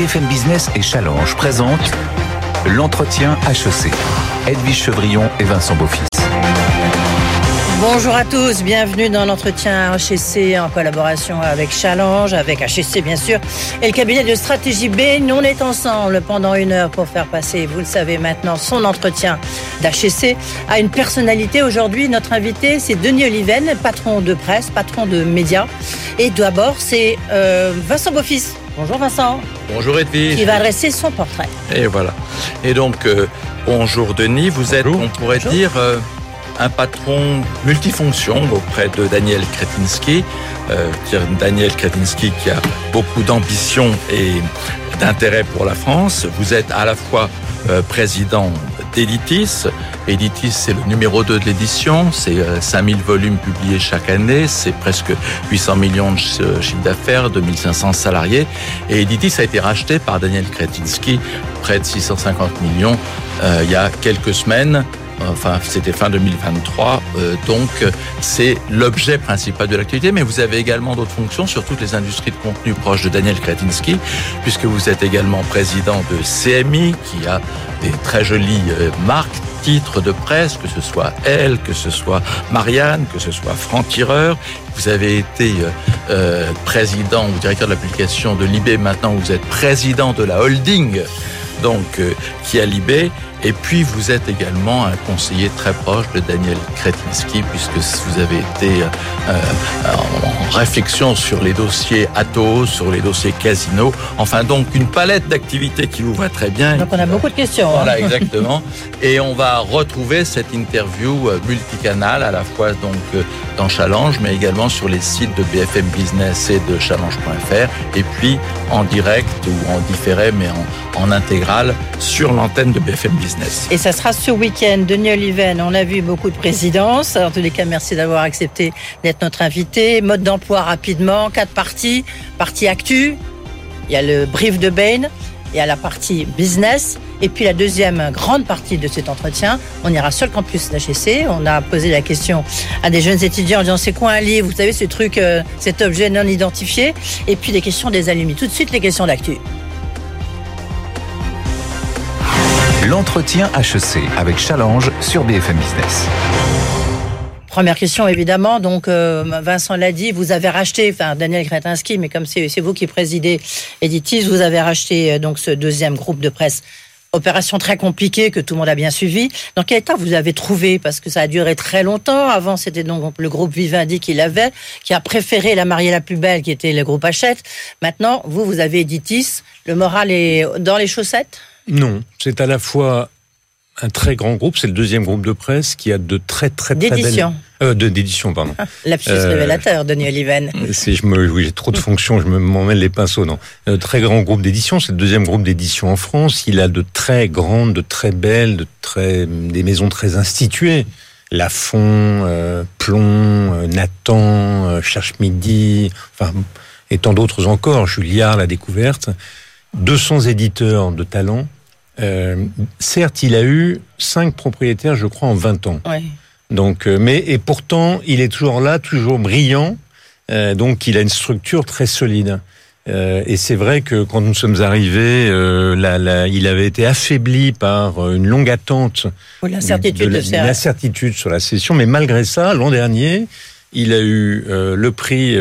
BFM Business et Challenge présentent l'entretien HEC. Edwige Chevrillon et Vincent Beaufils. Bonjour à tous, bienvenue dans l'entretien HEC en collaboration avec Challenge, avec HEC bien sûr, et le cabinet de stratégie B. Nous on est ensemble pendant une heure pour faire passer, vous le savez maintenant, son entretien d'HEC à une personnalité. Aujourd'hui, notre invité, c'est Denis Oliven, patron de presse, patron de médias. Et d'abord, c'est euh, Vincent Beaufils. Bonjour Vincent. Bonjour Edwige. Qui va adresser son portrait. Et voilà. Et donc, euh, bonjour Denis, vous êtes, on pourrait dire, euh, un patron multifonction auprès de Daniel Kretinsky. Euh, Daniel Kretinsky qui a beaucoup d'ambition et d'intérêt pour la France. Vous êtes à la fois euh, président d'Editis. Editis, c'est le numéro 2 de l'édition. C'est 5000 euh, volumes publiés chaque année. C'est presque 800 millions de chiffre d'affaires, 2500 salariés. Et Editis a été racheté par Daniel Kretinsky, près de 650 millions, euh, il y a quelques semaines enfin c'était fin 2023, euh, donc c'est l'objet principal de l'activité, mais vous avez également d'autres fonctions sur toutes les industries de contenu proches de Daniel Kretinsky, puisque vous êtes également président de CMI, qui a des très jolies euh, marques titres de presse, que ce soit elle, que ce soit Marianne, que ce soit Franck Tireur. Vous avez été euh, euh président ou directeur de la publication de Libé. Maintenant, vous êtes président de la holding, donc qui a Libé. Et puis, vous êtes également un conseiller très proche de Daniel Kretinsky, puisque vous avez été euh, en réflexion sur les dossiers Atos, sur les dossiers Casino. Enfin, donc, une palette d'activités qui vous va très bien. Donc, on a beaucoup de questions. Hein. Voilà, exactement. Et on va retrouver cette interview euh, multicanale, à la fois donc euh, dans Challenge, mais également sur les sites de BFM Business et de Challenge.fr, et puis en direct ou en différé, mais en, en intégral sur l'antenne de BFM Business. Et ça sera ce week-end. Denis Oliven, on a vu beaucoup de présidences. En tous les cas, merci d'avoir accepté d'être notre invité. Mode d'emploi rapidement, quatre parties. Partie actu, il y a le brief de Bain, il y a la partie business. Et puis la deuxième grande partie de cet entretien, on ira sur le campus d'HEC. On a posé la question à des jeunes étudiants en disant c'est quoi un livre? Vous savez ce truc, euh, cet objet non identifié. Et puis des questions des alumni. Tout de suite les questions d'actu. L'entretien HEC avec Challenge sur BFM Business. Première question, évidemment. Donc, euh, Vincent l'a dit, vous avez racheté, enfin, Daniel Kretinsky, mais comme c'est vous qui présidez Editis, vous avez racheté euh, donc ce deuxième groupe de presse. Opération très compliquée que tout le monde a bien suivi. Dans quel état vous avez trouvé? Parce que ça a duré très longtemps. Avant, c'était donc le groupe Vivendi qui l'avait, qui a préféré la mariée la plus belle, qui était le groupe Hachette. Maintenant, vous, vous avez Editis. Le moral est dans les chaussettes? Non, c'est à la fois un très grand groupe, c'est le deuxième groupe de presse qui a de très très très d'édition. Euh, d'édition, pardon. Lapsus euh, révélateur, Denis Oliven. Si je me, oui, j'ai trop de fonctions, je me m'emmène les pinceaux. Non, un très grand groupe d'édition, c'est le deuxième groupe d'édition en France. Il a de très grandes, de très belles, de très des maisons très instituées. Lafont, euh, Plomb, euh, Nathan, euh, Cherche Midi, enfin et tant d'autres encore. Julliard, la découverte. 200 éditeurs de talent. Euh, certes, il a eu cinq propriétaires, je crois, en 20 ans. Donc, euh, mais et pourtant, il est toujours là, toujours brillant. Euh, donc, il a une structure très solide. et c'est vrai que quand nous sommes arrivés, il avait été affaibli par une longue attente, l'incertitude sur la session. Mais malgré ça, l'an dernier, il a eu le prix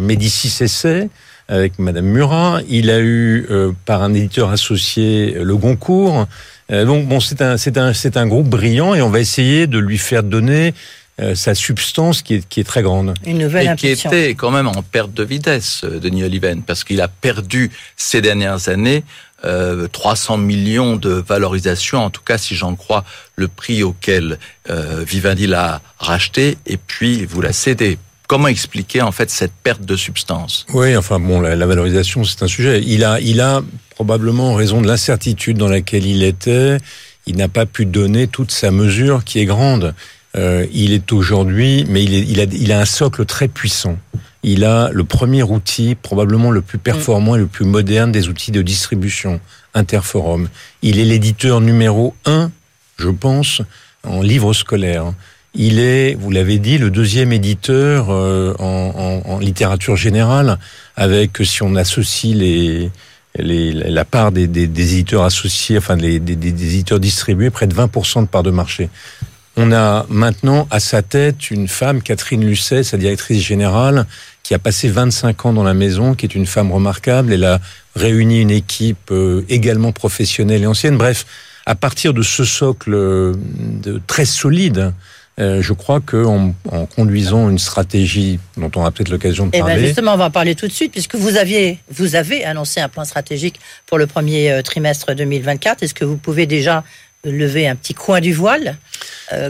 Médicis Essai avec Madame Murat. Il a eu euh, par un éditeur associé le Goncourt. Euh, donc bon, c'est un c'est un c'est un groupe brillant et on va essayer de lui faire donner euh, sa substance qui est, qui est très grande. Une nouvelle et qui était quand même en perte de vitesse, Denis Oliven, parce qu'il a perdu ces dernières années euh, 300 millions de valorisation, en tout cas si j'en crois le prix auquel euh, Vivendi l'a racheté, et puis vous l'a cédé. Comment expliquer en fait cette perte de substance? Oui, enfin bon, la, valorisation c'est un sujet. Il a, il a probablement raison de l'incertitude dans laquelle il était. Il n'a pas pu donner toute sa mesure qui est grande. Euh, il est aujourd'hui, mais il, a, il a un socle très puissant. Il a le premier outil, probablement le plus performant et le plus moderne des outils de distribution, Interforum. Il est l'éditeur numéro un, je pense, en livres scolaires. Il est, vous l'avez dit, le deuxième éditeur euh, en, en, en, littérature générale, avec, si on associe les, les, la part des, des, éditeurs associés, enfin des, des, éditeurs distribués, près de 20% de part de marché. On a maintenant à sa tête une femme, Catherine Lucet, sa directrice générale, qui a passé 25 ans dans la maison, qui est une femme remarquable. Elle a réuni une équipe euh, également professionnelle et ancienne. Bref, à partir de ce socle euh, de, très solide, euh, je crois qu'en en, conduisant une stratégie dont on aura peut-être l'occasion de eh ben, parler. justement, on va en parler tout de suite, puisque vous aviez, vous avez annoncé un plan stratégique pour le premier trimestre 2024. Est-ce que vous pouvez déjà lever un petit coin du voile?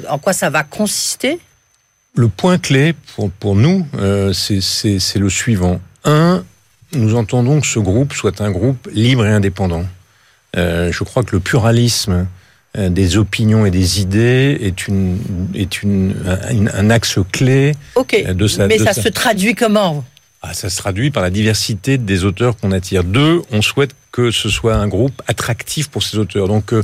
En quoi ça va consister? Le point clé pour, pour nous, c'est le suivant. Un, nous entendons que ce groupe soit un groupe libre et indépendant. Euh, je crois que le pluralisme euh, des opinions et des idées est une est une un, axe clé euh, de sa. Mais ça se traduit comment ah, ça se traduit par la diversité des auteurs qu'on attire. Deux, on souhaite que ce soit un groupe attractif pour ces auteurs. Donc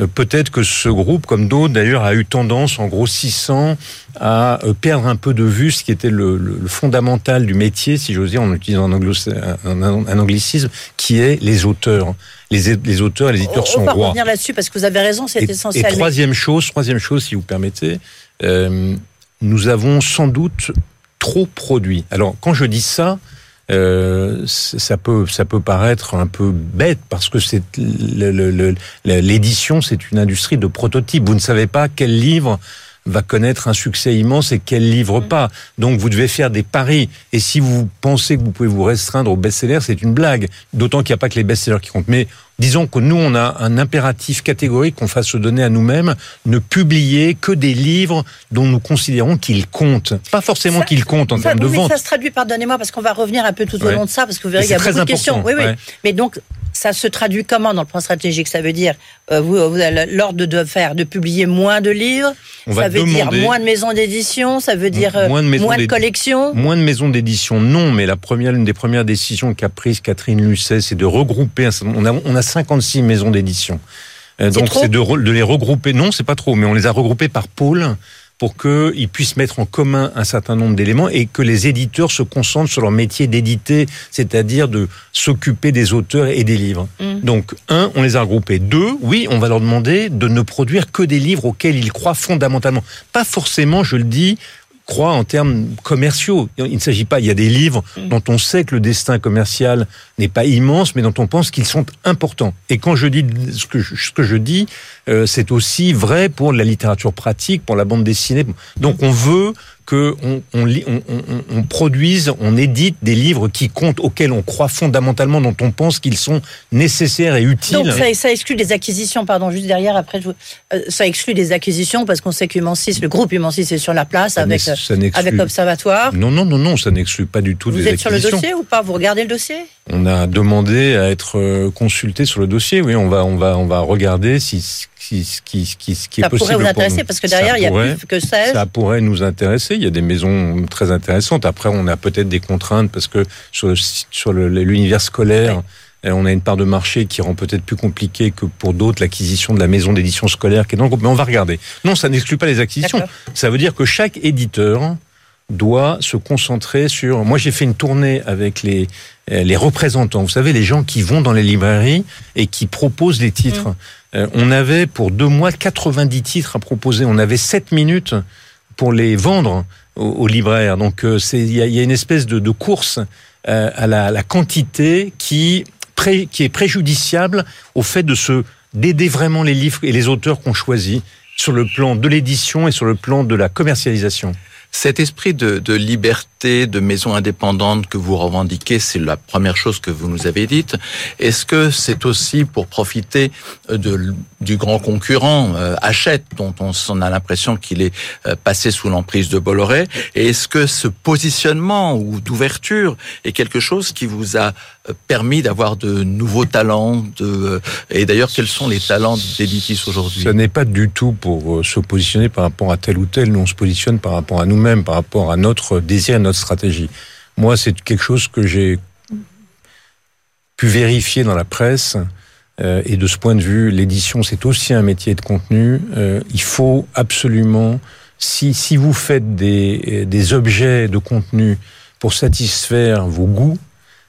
euh, peut-être que ce groupe, comme d'autres d'ailleurs, a eu tendance, en grossissant, à euh, perdre un peu de vue ce qui était le, fondamental du métier, si j'ose dire, en utilisant un, anglicisme, qui est les auteurs. Les, les auteurs, les éditeurs sont rois. On va revenir là-dessus parce que vous avez raison, c'est essentiel. Et troisième chose, troisième chose, si vous permettez, euh, nous avons sans doute trop produit. Alors, quand je dis ça, euh, ça peut ça peut paraître un peu bête parce que c'est l'édition c'est une industrie de prototypes. Vous ne savez pas quel livre va connaître un succès immense et quel livre mm. pas. Donc vous devez faire des paris. Et si vous pensez que vous pouvez vous restreindre aux best-sellers, c'est une blague. D'autant qu'il n'y a pas que les best-sellers qui comptent. Mais disons que nous, on a un impératif catégorique qu'on fasse se donner à nous-mêmes, ne publier que des livres dont nous considérons qu'ils comptent. Pas forcément qu'ils comptent en termes de vente. Ça se traduit, pardonnez-moi, parce qu'on va revenir un peu tout au long de ça, parce que vous verrez, il y a beaucoup de questions. Oui, oui. Mais donc, ça se traduit comment dans le plan stratégique? Ça veut dire, euh, vous, vous avez l'ordre de faire, de publier moins de livres, ça veut dire moins de maisons d'édition, ça veut dire moins de, euh, collections Moins de maisons d'édition, non, mais la première, l'une des premières décisions qu'a prise Catherine Lucet, c'est de regrouper, on a, on a 56 maisons d'édition. Euh, donc c'est de, de les regrouper, non, c'est pas trop, mais on les a regroupés par pôle pour qu'ils puissent mettre en commun un certain nombre d'éléments et que les éditeurs se concentrent sur leur métier d'éditer, c'est-à-dire de s'occuper des auteurs et des livres. Mm. Donc, un, on les a regroupés. Deux, oui, on va leur demander de ne produire que des livres auxquels ils croient fondamentalement. Pas forcément, je le dis, croit en termes commerciaux. Il ne s'agit pas, il y a des livres mm. dont on sait que le destin commercial n'est pas immense, mais dont on pense qu'ils sont importants. Et quand je dis ce que je, ce que je dis, euh, c'est aussi vrai pour la littérature pratique, pour la bande dessinée. Donc on veut que on, on, on, on, produise, on édite des livres qui comptent, auxquels on croit fondamentalement, dont on pense qu'ils sont nécessaires et utiles. Donc ça, ça, exclut des acquisitions, pardon, juste derrière, après, je, euh, ça exclut des acquisitions parce qu'on sait que le groupe Humancis est sur la place avec, avec l'Observatoire. Non, non, non, non, ça n'exclut pas du tout Vous des acquisitions. Vous êtes sur le dossier ou pas? Vous regardez le dossier? On a demandé à être euh, consulté sur le dossier, oui, on va, on va, on va regarder si ce qui, qui, qui, est possible. Ça pourrait vous intéresser parce que derrière, il y a plus que 16. Ça pourrait nous intéresser. Il y a des maisons très intéressantes. Après, on a peut-être des contraintes parce que sur, sur l'univers scolaire, euh, on a une part de marché qui rend peut-être plus compliqué que pour d'autres l'acquisition de la maison d'édition scolaire qui est dans le groupe. Mais on va regarder. Non, ça n'exclut pas les acquisitions. Ça veut dire que chaque éditeur doit se concentrer sur. Moi, j'ai fait une tournée avec les euh, les représentants. Vous savez, les gens qui vont dans les librairies et qui proposent les titres. Mm. Euh, on avait pour deux mois 90 titres à proposer. On avait 7 minutes pour les vendre aux, libraires. Donc euh, il y, a, une espèce de, course euh, à la, quantité qui, qui est préjudiciable au fait de se d'aider vraiment les livres et les auteurs qu'on choisit sur le plan de l'édition et sur le plan de la commercialisation. Cet esprit de, liberté, de maison indépendante que vous revendiquez, c'est la première chose que vous nous avez dite. Est-ce que c'est aussi pour profiter de, du grand concurrent euh, Hachette, dont on, a l'impression qu'il est euh, passé sous l'emprise de Bolloré? Et est-ce que ce positionnement ou d'ouverture est quelque chose qui vous a euh, permis d'avoir de nouveaux talents Et d'ailleurs, quels sont les talents d'Editis aujourd'hui? Ce n'est pas du tout pour se positionner par rapport à tel ou tel. Nous, on se positionne par rapport à nous même par rapport à notre désir et notre stratégie. Moi, c'est quelque chose que j'ai pu vérifier dans la presse. Euh, et de ce point de vue, l'édition, c'est aussi un métier de contenu. Euh, il faut absolument, si, si vous faites des, des objets de contenu pour satisfaire vos goûts,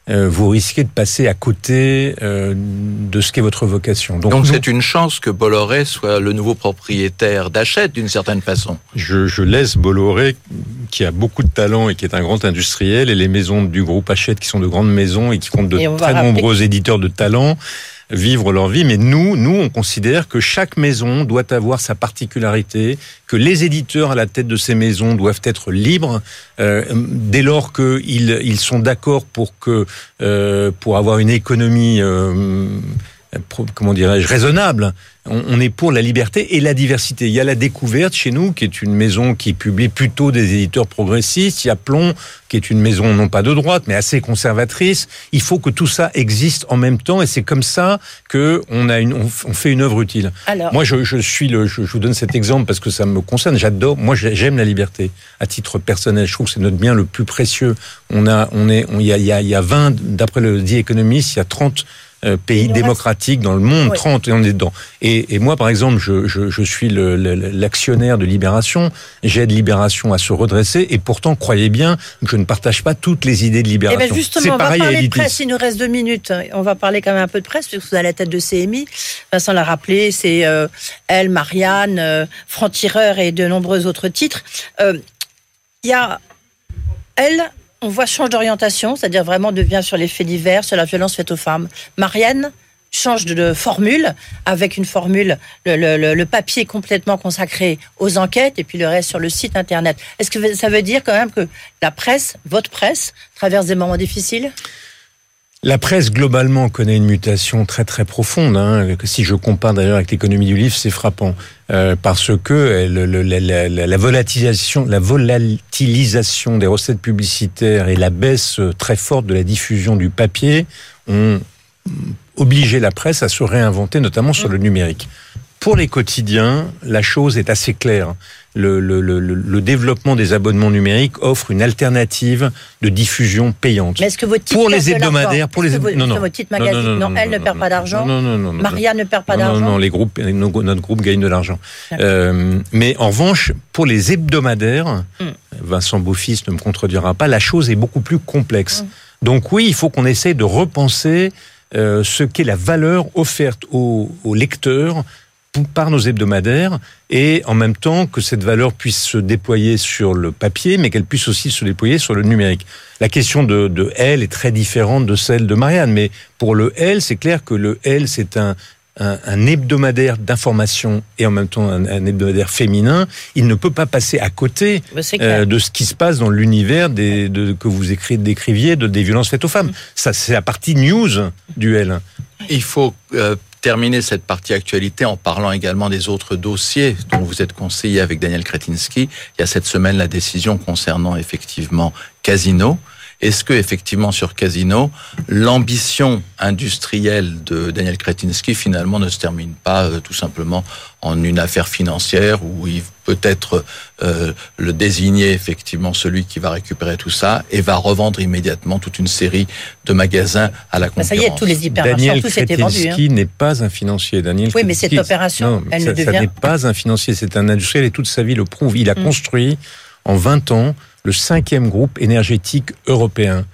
euh, vous risquez de passer à côté euh, de ce qu'est votre vocation. Donc c'est une chance que Bolloré soit le nouveau propriétaire d'Hachette d'une certaine façon. Je, je, laisse Bolloré, qui a beaucoup de talent et qui est un grand industriel, et les maisons du groupe Hachette, qui sont de grandes maisons et qui comptent de très nombreux éditeurs de talent, vivre leur vie. Mais nous, nous, on considère que chaque maison doit avoir sa particularité, que les éditeurs à la tête de ces maisons doivent être libres euh, dès lors qu'ils ils sont d'accord pour que euh, pour avoir une économie euh, comment dirais-je, raisonnable. On, est pour la liberté et la diversité. Il y a la découverte chez nous, qui est une maison qui publie plutôt des éditeurs progressistes. Il y a Plomb, qui est une maison non pas de droite, mais assez conservatrice. Il faut que tout ça existe en même temps, et c'est comme ça que on a une, on, fait une œuvre utile. Alors, moi, je, je suis le, je, vous donne cet exemple parce que ça me concerne. J'adore. Moi, j'aime la liberté à titre personnel. Je trouve que c'est notre bien le plus précieux. On a, on est, il y a, il y a, il y a 20, d'après le dit économiste, il y a 30 euh, pays démocratiques dans le monde, 30 et on est dedans. Et, et moi, par exemple, je, je, je suis l'actionnaire de Libération, j'aide Libération à se redresser, et pourtant, croyez bien que je ne partage pas toutes les idées de Libération. Eh ben justement, on va parler de presse, il nous reste deux minutes. On va parler quand même un peu de presse, puisque vous êtes à la tête de CMI. Vincent l'a rappelé, c'est euh, elle, Marianne, euh, Franc-Tireur et de nombreux autres titres. Il y a elle, on voit change d'orientation, c'est-à-dire vraiment devient sur les faits divers, sur la violence faite aux femmes. Marianne change de, formule avec une formule, le, papier complètement consacré aux enquêtes et puis le reste sur le site internet. Est-ce que ça veut dire quand même que la presse, votre presse, traverse des moments difficiles? La presse globalement connaît une mutation très très profonde. Hein. Si je compare d'ailleurs avec l'économie du livre, c'est frappant euh, parce que la, volatilisation, la volatilisation des recettes publicitaires et la baisse très forte de la diffusion du papier ont obligé la presse à se réinventer, notamment sur le numérique. Pour les quotidiens, la chose est assez claire le, le, le, le, développement des abonnements numériques offre une alternative de diffusion payante. Mais est-ce que votre pour les hebdomadaires, pour les non, non, votre magazine, non, elle ne perd pas d'argent. Non, non, non, Maria ne perd pas d'argent. Non, non, les groupes, notre groupe gagne de l'argent. Euh, mais en revanche, pour les hebdomadaires, hmm. Vincent Beaufils ne me contredira pas, la chose est beaucoup plus complexe. Hmm. Donc oui, il faut qu'on essaye de repenser euh, ce qu'est la valeur offerte aux, aux lecteurs par nos hebdomadaires et en même temps que cette valeur puisse se déployer sur le papier, mais qu'elle puisse aussi se déployer sur le numérique. La question de, de L est très différente de celle de Marianne, mais pour le L, c'est clair que le L, c'est un, un, hebdomadaire d'information et en même temps un, hebdomadaire féminin, il ne peut pas passer à côté euh, de ce qui se passe dans l'univers des, de, que vous écrivez, décriviez de, des violences faites aux femmes. Ça, c'est la partie news du L. Il faut euh, terminer cette partie actualité en parlant également des autres dossiers dont vous êtes conseillé avec Daniel Kretinsky. Il y a cette semaine la décision concernant effectivement Casino. Est-ce que effectivement sur Casino, l'ambition industrielle de Daniel Kretinsky finalement ne se termine pas euh, tout simplement en une affaire financière où il peut être euh, le désigner effectivement celui qui va récupérer tout ça et va revendre immédiatement toute une série de magasins à la concurrence. Bah, ça y est, tous les hypermarchés, tout s'était vendu. Hein. n'est pas un financier. Daniel oui, mais cette opération, elle ça, ne devient... n'est pas un financier, c'est un industriel et toute sa vie le prouve. Il a mm. construit en 20 ans le cinquième groupe énergétique européen.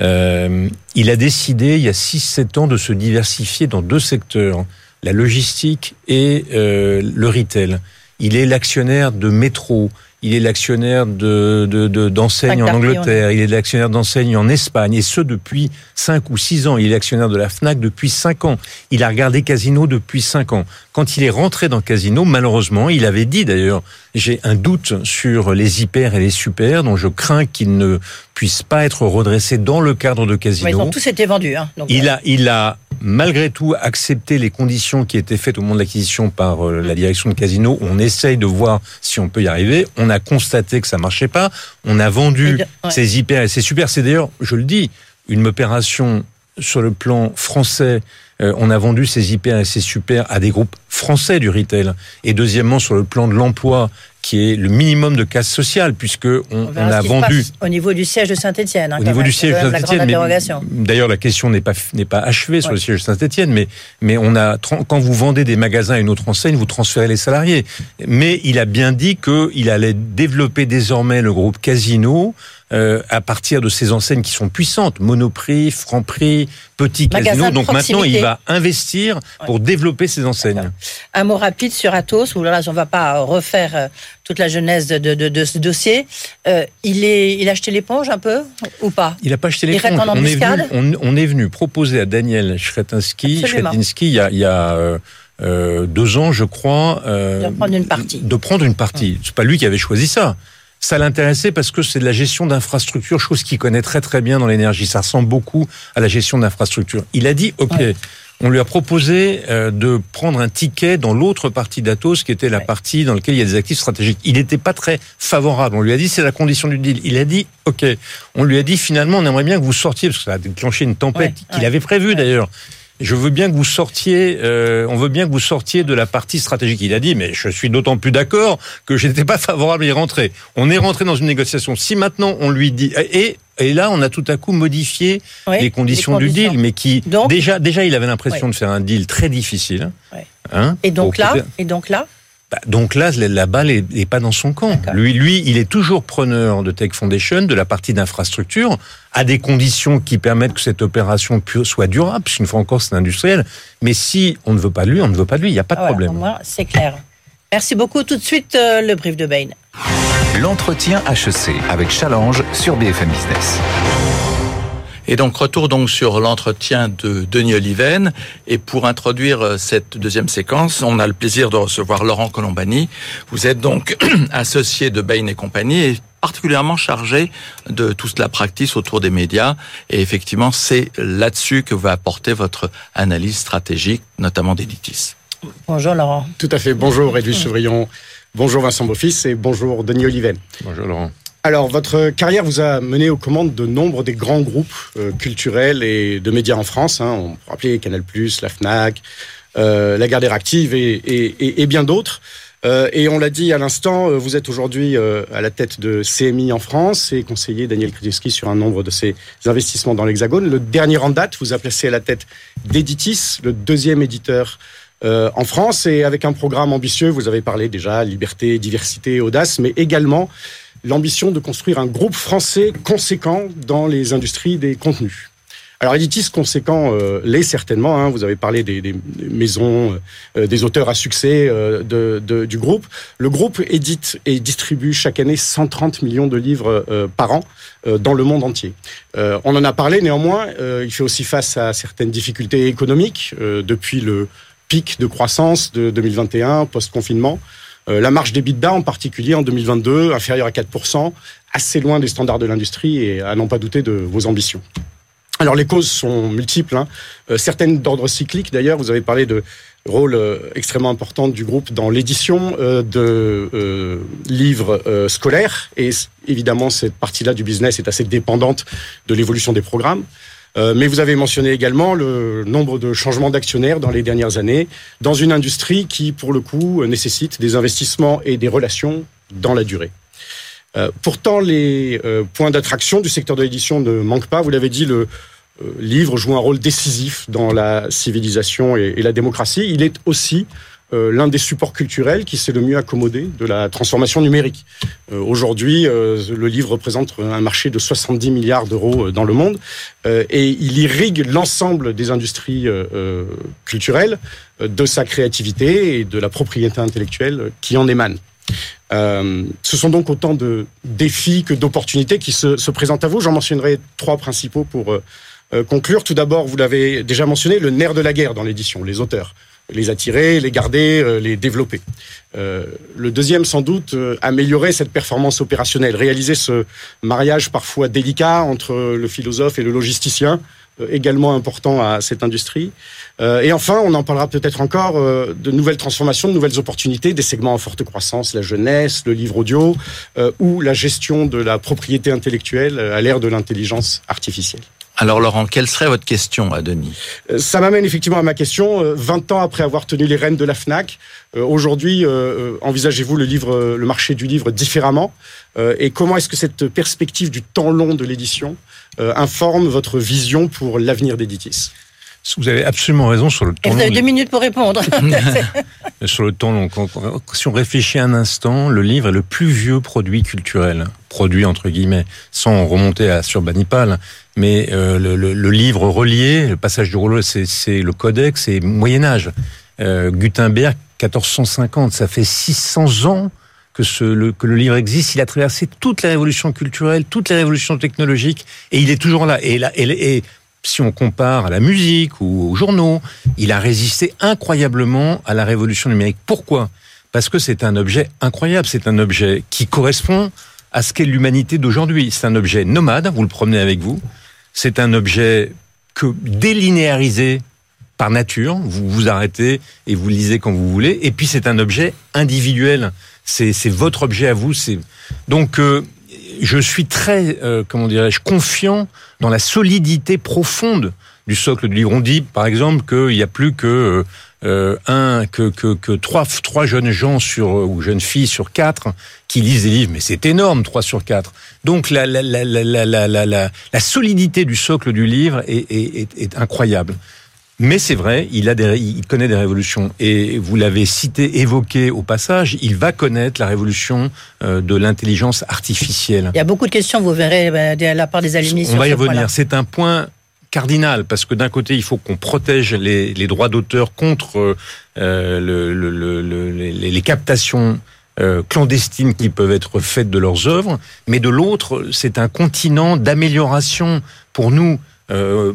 Euh, il a décidé, il y a 6-7 ans, de se diversifier dans deux secteurs, la logistique et euh, le retail. Il est l'actionnaire de Métro, il est l'actionnaire de, d'enseignes en Angleterre, il est l'actionnaire d'enseignes en Espagne, et ce depuis 5 ou 6 ans. Il est l'actionnaire de la FNAC depuis 5 ans. Il a regardé Casino depuis 5 ans. Quand il est rentré dans Casino, malheureusement, il avait dit d'ailleurs, j'ai un doute sur les hyper et les super, dont je crains qu'ils ne puissent pas être redressés dans le cadre de Casino. ils ont tous été vendus. Hein, il, a, il a malgré tout accepté les conditions qui étaient faites au moment de l'acquisition par euh, la direction de Casino. On essaye de voir si on peut y arriver. On a constaté que ça marchait pas. On a vendu ces hyper et ces super. C'est d'ailleurs, je le dis, une opération sur le plan français euh, on a vendu ces hyper et ces super à des groupes français du retail. Et deuxièmement, sur le plan de l'emploi, qui est le minimum de casse sociale, puisque on, a vendu au niveau du siège de Saint-Étienne. Hein, au niveau du siège de Saint-Étienne, d'ailleurs la question n'est pas n'est pas achevée sur le siège de Saint-Étienne, mais mais on a quand vous vendez des magasins à une autre enseigne, vous transférez les salariés. Mais il a bien dit qu'il allait développer désormais le groupe Casino euh, à partir de ces enseignes qui sont puissantes, Monoprix, Franprix, Petit Casino. Donc maintenant, il va investir pour développer ces enseignes. Un mot rapide sur Atos, où là, on ne va pas refaire euh, toute la genèse de, de, de ce dossier. Euh, il, est, il a acheté l'éponge un peu ou pas? Il n'a pas acheté l'éponge. On, est venu, on, est venu proposer à Daniel Schretinsky, il y a, il y a euh, euh, deux ans, je crois, euh, de prendre une partie. De prendre une partie. C'est pas lui qui avait choisi ça ça l'intéressait parce que c'est de la gestion d'infrastructures, chose qu'il connaît très très bien dans l'énergie. Ça ressemble beaucoup à la gestion d'infrastructures. Il a dit, OK, on lui a proposé euh, de prendre un ticket dans l'autre partie d'Atos, qui était la partie dans laquelle il y a des actifs stratégiques. Il n'était pas très favorable. On lui a dit, c'est la condition du deal. Il a dit, OK. On lui a dit, finalement, on aimerait bien que vous sortiez, parce que ça a déclenché une tempête qu'il avait prévue d'ailleurs je veux bien que vous sortiez, euh, on veut bien que vous sortiez de la partie stratégique. Il a dit, mais je suis d'autant plus d'accord que je n'étais pas favorable à y rentrer. On est rentré dans une négociation. Si maintenant on lui dit, et, et là on a tout à coup modifié les, conditions du deal, mais qui déjà, déjà il avait l'impression de faire un deal très difficile. Hein, et donc là, et donc là, bah, donc là, la balle n'est pas dans son camp. Lui, lui, il est toujours preneur de Tech Foundation, de la partie d'infrastructure, à des conditions qui permettent que cette opération soit durable, puisqu'une fois encore, c'est industriel. Mais si on ne veut pas de lui, on ne veut pas de lui, il n'y a pas de ah problème. c'est clair. Merci beaucoup. Tout de suite, euh, le brief de Bain. L'entretien HEC avec Challenge sur BFM Business. Et donc retour donc sur l'entretien de Denis Oliven. Et pour introduire euh, cette deuxième séquence, on a le plaisir de recevoir Laurent Colombani. Vous êtes donc associé de Bain et compagnie et particulièrement chargé de toute la pratique autour des médias. Et effectivement, c'est là-dessus que va apporter votre analyse stratégique, notamment d'Editis. Bonjour Laurent. Tout à fait. Bonjour Edwige Chevrillon. Bonjour Vincent Beaufils et bonjour Denis Oliven. Bonjour Laurent. Alors, votre carrière vous a mené aux commandes de nombre des grands groupes euh, culturels et de médias en France. Hein. On peut rappeler Canal+, la FNAC, euh, la Gardère Active et, bien d'autres. Euh, et on l'a dit à l'instant, vous êtes aujourd'hui à la tête de CMI en France et conseiller Daniel Kretinsky sur un nombre de ses investissements dans l'Hexagone. Le dernier en date vous a placé à la tête d'Editis, le deuxième éditeur en France, et avec un programme ambitieux, vous avez parlé déjà liberté, diversité, audace, mais également l'ambition de construire un groupe français conséquent dans les industries des contenus. Alors Editis conséquent euh, l'est certainement. Hein. vous avez parlé des, maisons, euh, des auteurs à succès euh, du groupe. Le groupe édite et distribue chaque année 130 millions de livres par an dans le monde entier. on en a parlé néanmoins. il fait aussi face à certaines difficultés économiques depuis le pic de croissance de 2021 post-confinement. Euh, la marge des d'A en particulier en 2022 inférieure à 4%, assez loin des standards de l'industrie et à n'en pas douter de vos ambitions. Alors les causes sont multiples, hein. euh, certaines d'ordre cyclique d'ailleurs. Vous avez parlé de rôle euh, extrêmement important du groupe dans l'édition de livres scolaires et évidemment cette partie-là du business est assez dépendante de l'évolution des programmes. Euh, mais vous avez mentionné également le nombre de changements d'actionnaires dans les dernières années, dans une industrie qui, pour le coup, nécessite des investissements et des relations dans la durée. Euh, pourtant, les euh, points d'attraction du secteur de l'édition ne manquent pas. Vous l'avez dit, le livre joue un rôle décisif dans la civilisation et la démocratie. Il est aussi euh, l'un des supports culturels qui s'est le mieux accommodé de la transformation numérique. Euh, aujourd'hui, euh, le livre représente un marché de 70 milliards d'euros dans le monde et il irrigue l'ensemble des industries culturelles de sa créativité et de la propriété intellectuelle qui en émane. ce sont donc autant de défis que d'opportunités qui se, se, présentent à vous. J'en mentionnerai trois principaux pour conclure. Tout d'abord, vous l'avez déjà mentionné, le nerf de la guerre dans l'édition, les auteurs les attirer, les garder, euh, les développer. Euh, le deuxième, sans doute, euh, améliorer cette performance opérationnelle, réaliser ce mariage parfois délicat entre le philosophe et le logisticien, également important à cette industrie. et enfin, on en parlera peut-être encore, de nouvelles transformations, de nouvelles opportunités, des segments en forte croissance, la jeunesse, le livre audio, ou la gestion de la propriété intellectuelle à l'ère de l'intelligence artificielle. Alors Laurent, quelle serait votre question à Denis? Euh, Ça m'amène effectivement à ma question. 20 euh, ans après avoir tenu les rênes de la FNAC, euh, aujourd'hui, envisagez-vous le, livre, le marché du livre différemment? Et comment est-ce que cette perspective du temps long de l'édition informe votre vision pour l'avenir d'Editis? Vous avez absolument raison sur le temps. Vous avez deux minutes pour répondre. sur le temps long. Si on réfléchit un instant, le livre est le plus vieux produit culturel, produit entre guillemets, sans remonter à Surbanipal, mais euh, le, livre relié, le passage du rouleau, c'est le codex, c'est Moyen Âge. Euh, Gutenberg, 1450, ça fait 600 ans que, ce, le, que le livre existe. Il a traversé toute la révolution culturelle, toutes les révolutions technologiques, et il est toujours là. Et, là, et, et si on compare à la musique ou aux journaux, il a résisté incroyablement à la révolution numérique. Pourquoi? Parce que c'est un objet incroyable, c'est un objet qui correspond à ce qu'est l'humanité d'aujourd'hui. C'est un objet nomade, vous le promenez avec vous. C'est un objet que délinéarisé par nature, vous vous arrêtez et vous lisez quand vous voulez. Et puis c'est un objet individuel. C'est votre objet à vous. Donc euh, je suis très, euh, comment dirais-je, confiant dans la solidité profonde du socle du livre. On dit, par exemple, qu'il n'y a plus que euh, un, que, que, que trois, trois jeunes gens sur ou jeunes filles sur quatre qui lisent des livres, mais c'est énorme, trois sur quatre. Donc la, la, la, la, la, la, la, solidité du socle du livre est, est, est incroyable. Mais c'est vrai, il a des, il connaît des révolutions. Et vous l'avez cité, évoqué au passage, il va connaître la révolution euh, de l'intelligence artificielle. Il y a beaucoup de questions, vous verrez, euh, de la part des alumni. On va y revenir. C'est un point cardinal parce que d'un côté il faut qu'on protège les, les droits d'auteur contre euh, le, le, le, les, captations euh, clandestines qui peuvent être faites de leurs œuvres, mais de l'autre c'est un continent d'amélioration pour nous. Euh,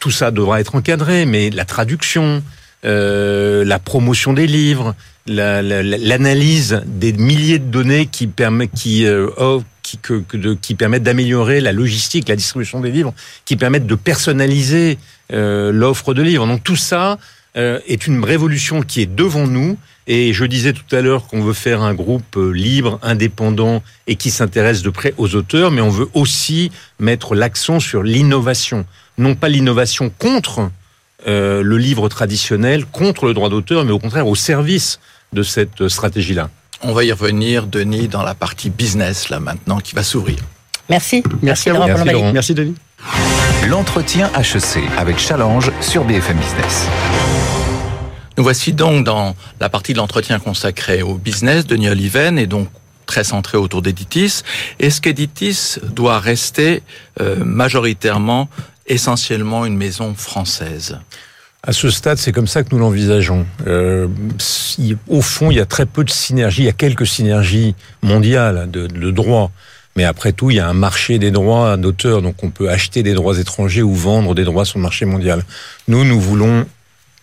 tout ça devra être encadré, mais la traduction, euh, la promotion des livres, l'analyse des milliers de données qui, permet, qui, euh, qui, que, qui permettent d'améliorer la logistique, la distribution des livres, qui permettent de personnaliser euh, l'offre de livres. Donc tout ça euh, est une révolution qui est devant nous. Et je disais tout à l'heure qu'on veut faire un groupe euh, libre, indépendant et qui s'intéresse de près aux auteurs, mais on veut aussi mettre l'accent sur l'innovation non pas l'innovation contre euh, le livre traditionnel, contre le droit d'auteur, mais au contraire au service de cette stratégie-là. On va y revenir, Denis, dans la partie business, là maintenant, qui va s'ouvrir. Merci. Merci, Merci, Merci, Denis. L'entretien HEC avec Challenge sur BFM Business. Nous voici donc dans la partie de l'entretien consacrée au business. Denis Oliven est donc très centré autour d'Editis. Est-ce qu'Editis doit rester euh, majoritairement essentiellement une maison française à ce stade, c'est comme ça que nous l'envisageons. Euh, au fond, il y a très peu de synergie. Il y a quelques synergies mondiales de, de droit. Mais après tout, il y a un marché des droits d'auteur. Donc, on peut acheter des droits étrangers ou vendre des droits sur le marché mondial. Nous, nous voulons,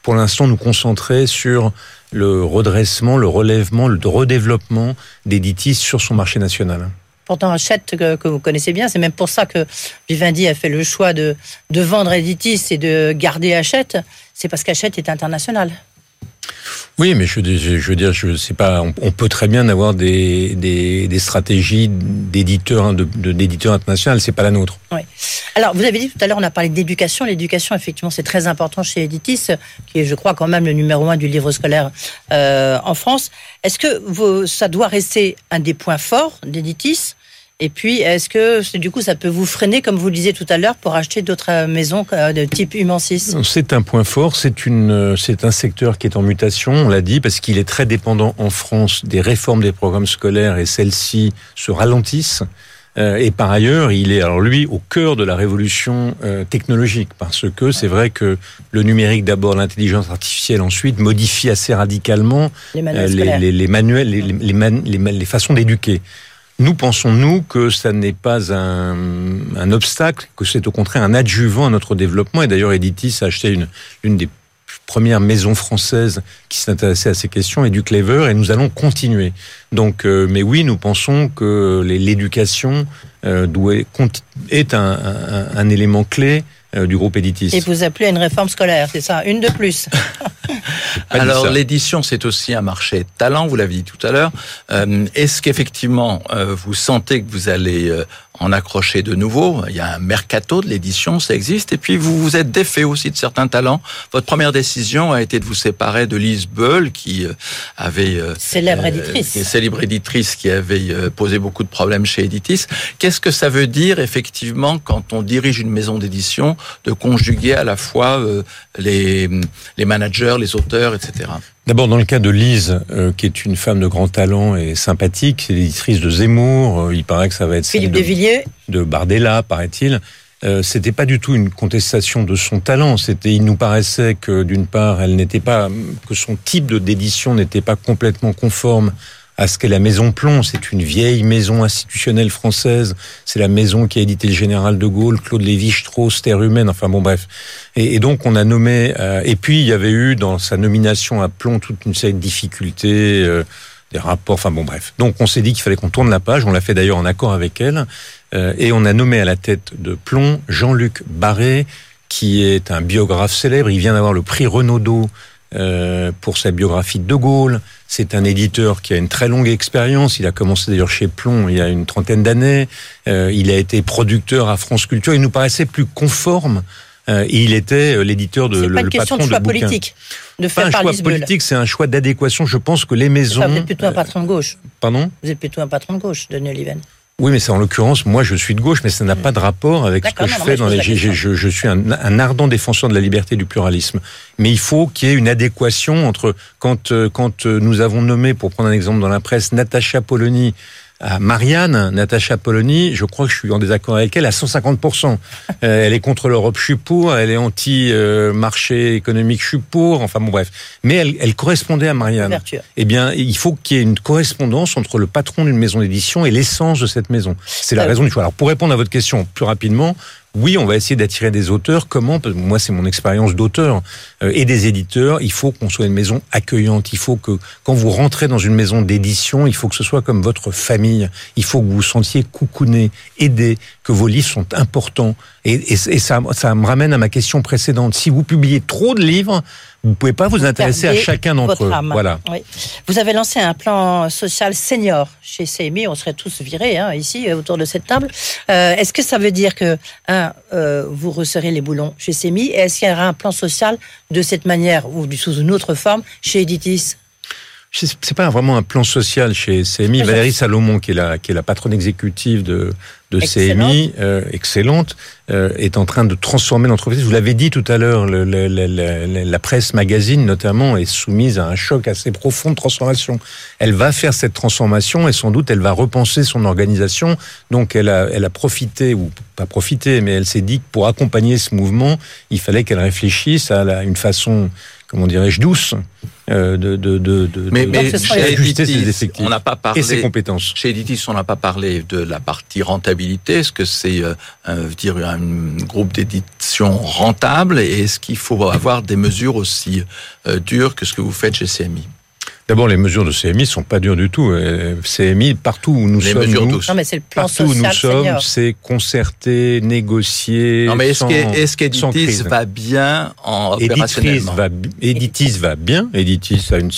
pour l'instant, nous concentrer sur le redressement, le relèvement, le redéveloppement d'Editis sur son marché national pourtant Hachette que, vous connaissez bien. C'est même pour ça que Vivendi a fait le choix de, de vendre Editis et de garder Hachette. C'est parce qu'Hachette est international. Oui, mais je, je, veux dire, je sais pas. On, peut très bien avoir des, des, des stratégies d'éditeurs hein, d'éditeurs internationaux. C'est pas la nôtre. Oui. Alors, vous avez dit tout à l'heure, on a parlé d'éducation. L'éducation, effectivement, c'est très important chez Editis, qui est, je crois, quand même le numéro un du livre scolaire euh, en France. Est-ce que vous, ça doit rester un des points forts d'Editis et puis, est-ce que du coup, ça peut vous freiner, comme vous le disiez tout à l'heure, pour acheter d'autres euh, maisons euh, de type Humansis? C'est un point fort. C'est une, euh, c'est un secteur qui est en mutation. On l'a dit parce qu'il est très dépendant en France des réformes des programmes scolaires et celles-ci se ralentissent. Et par ailleurs, il est alors lui au cœur de la révolution technologique parce que c'est vrai que le numérique d'abord, l'intelligence artificielle ensuite modifie assez radicalement les manuels, les, les, manuels, les, les façons d'éduquer. Nous pensons, nous, que ça n'est pas un, un, obstacle, que c'est au contraire un adjuvant à notre développement. Et d'ailleurs, Editis a acheté une, une des premières maisons françaises qui s'intéressait à ces questions, et du Clever, et nous allons continuer. Donc, euh, mais oui, nous pensons que l'éducation euh, est un, un, un élément clé du groupe Editis. Et vous appelez une réforme scolaire, c'est ça Une de plus Alors l'édition, c'est aussi un marché talent, vous l'avez dit tout à l'heure. Euh, est-ce qu'effectivement, euh, vous sentez que vous allez en accrocher de nouveau. Il y a un mercato de l'édition, ça existe. Et puis vous vous êtes défait aussi de certains talents. Votre première décision a été de vous séparer de Lise Bull, qui euh, avait euh, célèbre euh, éditrice, célèbre éditrice qui avait posé beaucoup de problèmes chez Editis. Qu'est-ce que ça veut dire effectivement quand on dirige une maison d'édition de conjuguer à la fois les les managers, les auteurs, etc. D'abord, dans le cas de Lise, euh, qui est une femme de grand talent et sympathique, c'est l'éditrice de Zemmour. Euh, il paraît que ça va être Philippe de, de Villiers. de Bardella, paraît-il. Euh, c'était pas du tout une contestation de son talent. C'était, il nous paraissait que d'une part, elle n'était pas, que son type de d'édition n'était pas complètement conforme à ce qu'est la Maison Plomb. C'est une vieille maison institutionnelle française. C'est la maison qui a édité le Général de Gaulle, Claude Lévi-Strauss, Terre humaine. Enfin bon, bref. Et, et donc on a nommé. Euh, et puis il y avait eu dans sa nomination à Plomb toute une série de difficultés. Euh, des rapports, enfin bon bref. Donc on s'est dit qu'il fallait qu'on tourne la page, on l'a fait d'ailleurs en accord avec elle, euh, et on a nommé à la tête de Plomb Jean-Luc Barré, qui est un biographe célèbre, il vient d'avoir le prix Renaudot euh, pour sa biographie de De Gaulle. C'est un éditeur qui a une très longue expérience. Il a commencé d'ailleurs chez Plomb il y a une trentaine d'années. Euh, il a été producteur à France Culture. Il nous paraissait plus conforme. Euh, et il était l'éditeur de le, pas une le question patron de choix politique, de Pas un choix Lisbonne. politique, c'est un choix d'adéquation. Je pense que les Ça, maisons. Vous êtes plutôt un patron de gauche. Pardon? Vous êtes plutôt un patron de gauche, Denis Oliven. Oui, mais c'est en l'occurrence, moi je suis de gauche, mais ça n'a pas de rapport avec ce que je non, fais je dans pose les. Je, je suis un, un ardent défenseur de la liberté et du pluralisme. Mais il faut qu'il y ait une adéquation entre quand euh, quand euh, nous avons nommé, pour prendre un exemple dans la presse, Natacha Polony à Marianne, Natacha Polony, je crois que je suis en désaccord avec elle à 150%. Euh, elle est contre l'Europe, je suis pour. Elle est anti-marché économique, je suis pour. Enfin bon, bref. Mais elle, elle correspondait à Marianne. Ouverture. Eh bien, il faut qu'il y ait une correspondance entre le patron d'une maison d'édition et l'essence de cette maison. C'est la Euh, raison du choix. Alors, pour répondre à votre question plus rapidement, oui, on va essayer d'attirer des auteurs. Comment Moi, c'est mon expérience d'auteur euh, et des éditeurs. Il faut qu'on soit une maison accueillante. Il faut que, quand vous rentrez dans une maison d'édition, il faut que ce soit comme votre famille. Il faut que vous vous sentiez coucouné, aidé, que vos livres sont importants. Et, ça me ramène à ma question précédente. Si vous publiez trop de livres, vous ne pouvez pas vous intéresser à chacun d'entre eux. âme. Voilà. Oui. Vous avez lancé un plan social senior chez CMI. On serait tous virés hein, ici euh, autour de cette table. Euh, est-ce que ça veut dire que un, euh, vous resserrez les boulons chez CMI et est-ce qu'il y aura un plan social de cette manière ou sous une autre forme chez Editis? C'est pas vraiment un plan social chez CMI. Valérie Salomon, qui est la, qui est la patronne exécutive de, de Excellente. CMI, euh, excellente, euh, est en train de transformer l'entreprise. Vous l'avez dit tout à l'heure, le- le- le- le- la presse magazine notamment est soumise à un choc assez profond de transformation. Elle va faire cette transformation et sans doute elle va repenser son organisation. Donc elle a, elle a profité, ou pas profité, mais elle s'est dit que pour accompagner ce mouvement, il fallait qu'elle réfléchisse à la- une façon, comment dirais-je, douce de, de, de, de, Mais, de- chez Editis, on n'a pas et ses parlé. compétences. Chez Editis, on n'a pas parlé de la partie rentabilité. Est-ce que c'est euh, dire, un groupe d'édition rentable et est-ce qu'il faut avoir des mesures aussi euh, dures que ce que vous faites chez CMI D'abord, les mesures de CMI sont pas dures du tout. Euh, CMI, partout où nous Les sommes, mesures nous, douces. Non, mais c'est le plan partout où nous sommes, c'est concerté, négocié. Non, mais est-ce qu'Editis crise. va bien en Editis opérationnellement va, Editis va bien. Editis a, une,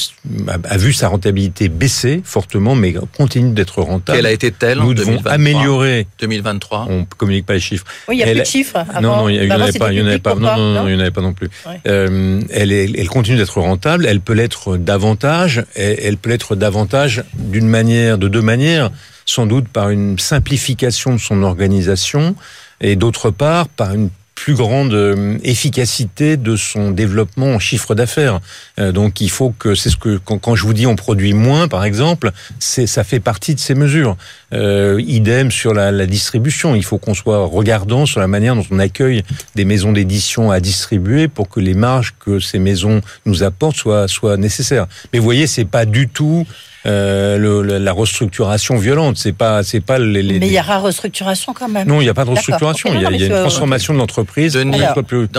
a, a vu sa rentabilité baisser fortement, mais continue d'être rentable. Quelle a été-elle en Nous devons 2023 améliorer. 2023 On communique pas les chiffres. Oui, il n'y a Elle- plus de chiffres. Avant. non, non, il y Bah, en avait pas, il y en avait public, pas. Non, non, non, il y en avait pas non plus. Ouais. Euh, elle, est, elle continue d'être rentable. Elle peut l'être davantage. Elle, peut l'être davantage d'une manière, de deux manières. Sans doute par une simplification de son organisation et d'autre part par une plus grande euh, efficacité de son développement en chiffre d'affaires. Euh, donc il faut que c'est ce que quand, je vous dis on produit moins par exemple, ça fait partie de ces mesures. Euh, idem sur la, la distribution. Il faut qu'on soit regardant sur la manière dont on accueille des maisons d'édition à distribuer pour que les marges que ces maisons nous apportent soient soient nécessaires. Mais vous voyez, c'est pas du tout euh, le, le- la restructuration violente. C'est pas c'est pas les, les- Mais il y aura restructuration quand même. non, il n'y a pas de restructuration. Il y a, il y a une transformation de l'entreprise Dans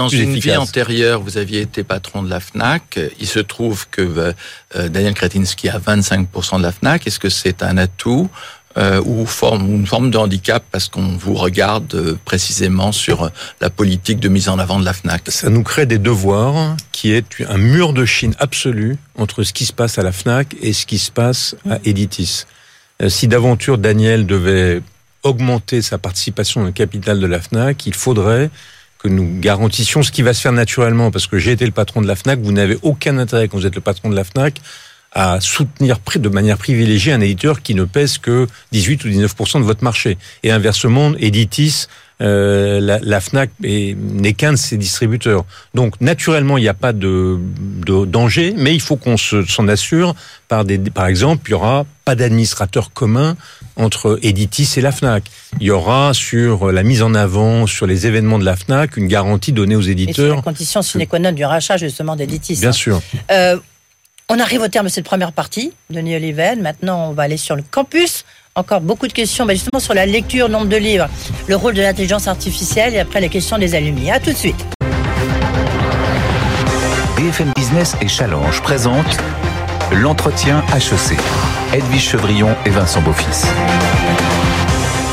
plus une efficace. vie antérieure, vous aviez été patron de la FNAC. Il se trouve que euh, Daniel Kretinsky a 25% de la FNAC. Est-ce que c'est un atout euh, ou forme, une forme de handicap parce qu'on vous regarde euh, précisément sur euh, la politique de mise en avant de la FNAC ça nous crée des devoirs qui est un mur de Chine absolu entre ce qui se passe à la FNAC et ce qui se passe à Editis. Euh, Si d'aventure Daniel devait augmenter sa participation dans le capital de la FNAC, il faudrait que nous garantissions ce qui va se faire naturellement, parce que j'ai été le patron de la FNAC, vous n'avez aucun intérêt quand vous êtes le patron de la FNAC à soutenir de manière privilégiée un éditeur qui ne pèse que 18 ou 19% de votre marché. Et inversement, Editis euh, la, la, Fnac n'est qu'un de ses distributeurs. Donc naturellement, il n'y a pas de, de, danger, mais il faut qu'on s'en assure par des, par exemple, il y aura pas d'administrateur commun entre Editis et la Fnac. Il y aura sur la mise en avant, sur les événements de la Fnac, une garantie donnée aux éditeurs. C'est la condition sine qua non du rachat justement d'Editis. Bien sûr. Euh, on arrive au terme de cette première partie, Denis Oliven. Maintenant, on va aller sur le campus. Encore beaucoup de questions, mais justement sur la lecture, nombre de livres, le rôle de l'intelligence artificielle et après les questions des alumni. À tout de suite. BFM Business et Challenge présentent l'entretien HEC. Edwige Chevrillon et Vincent Beaufils.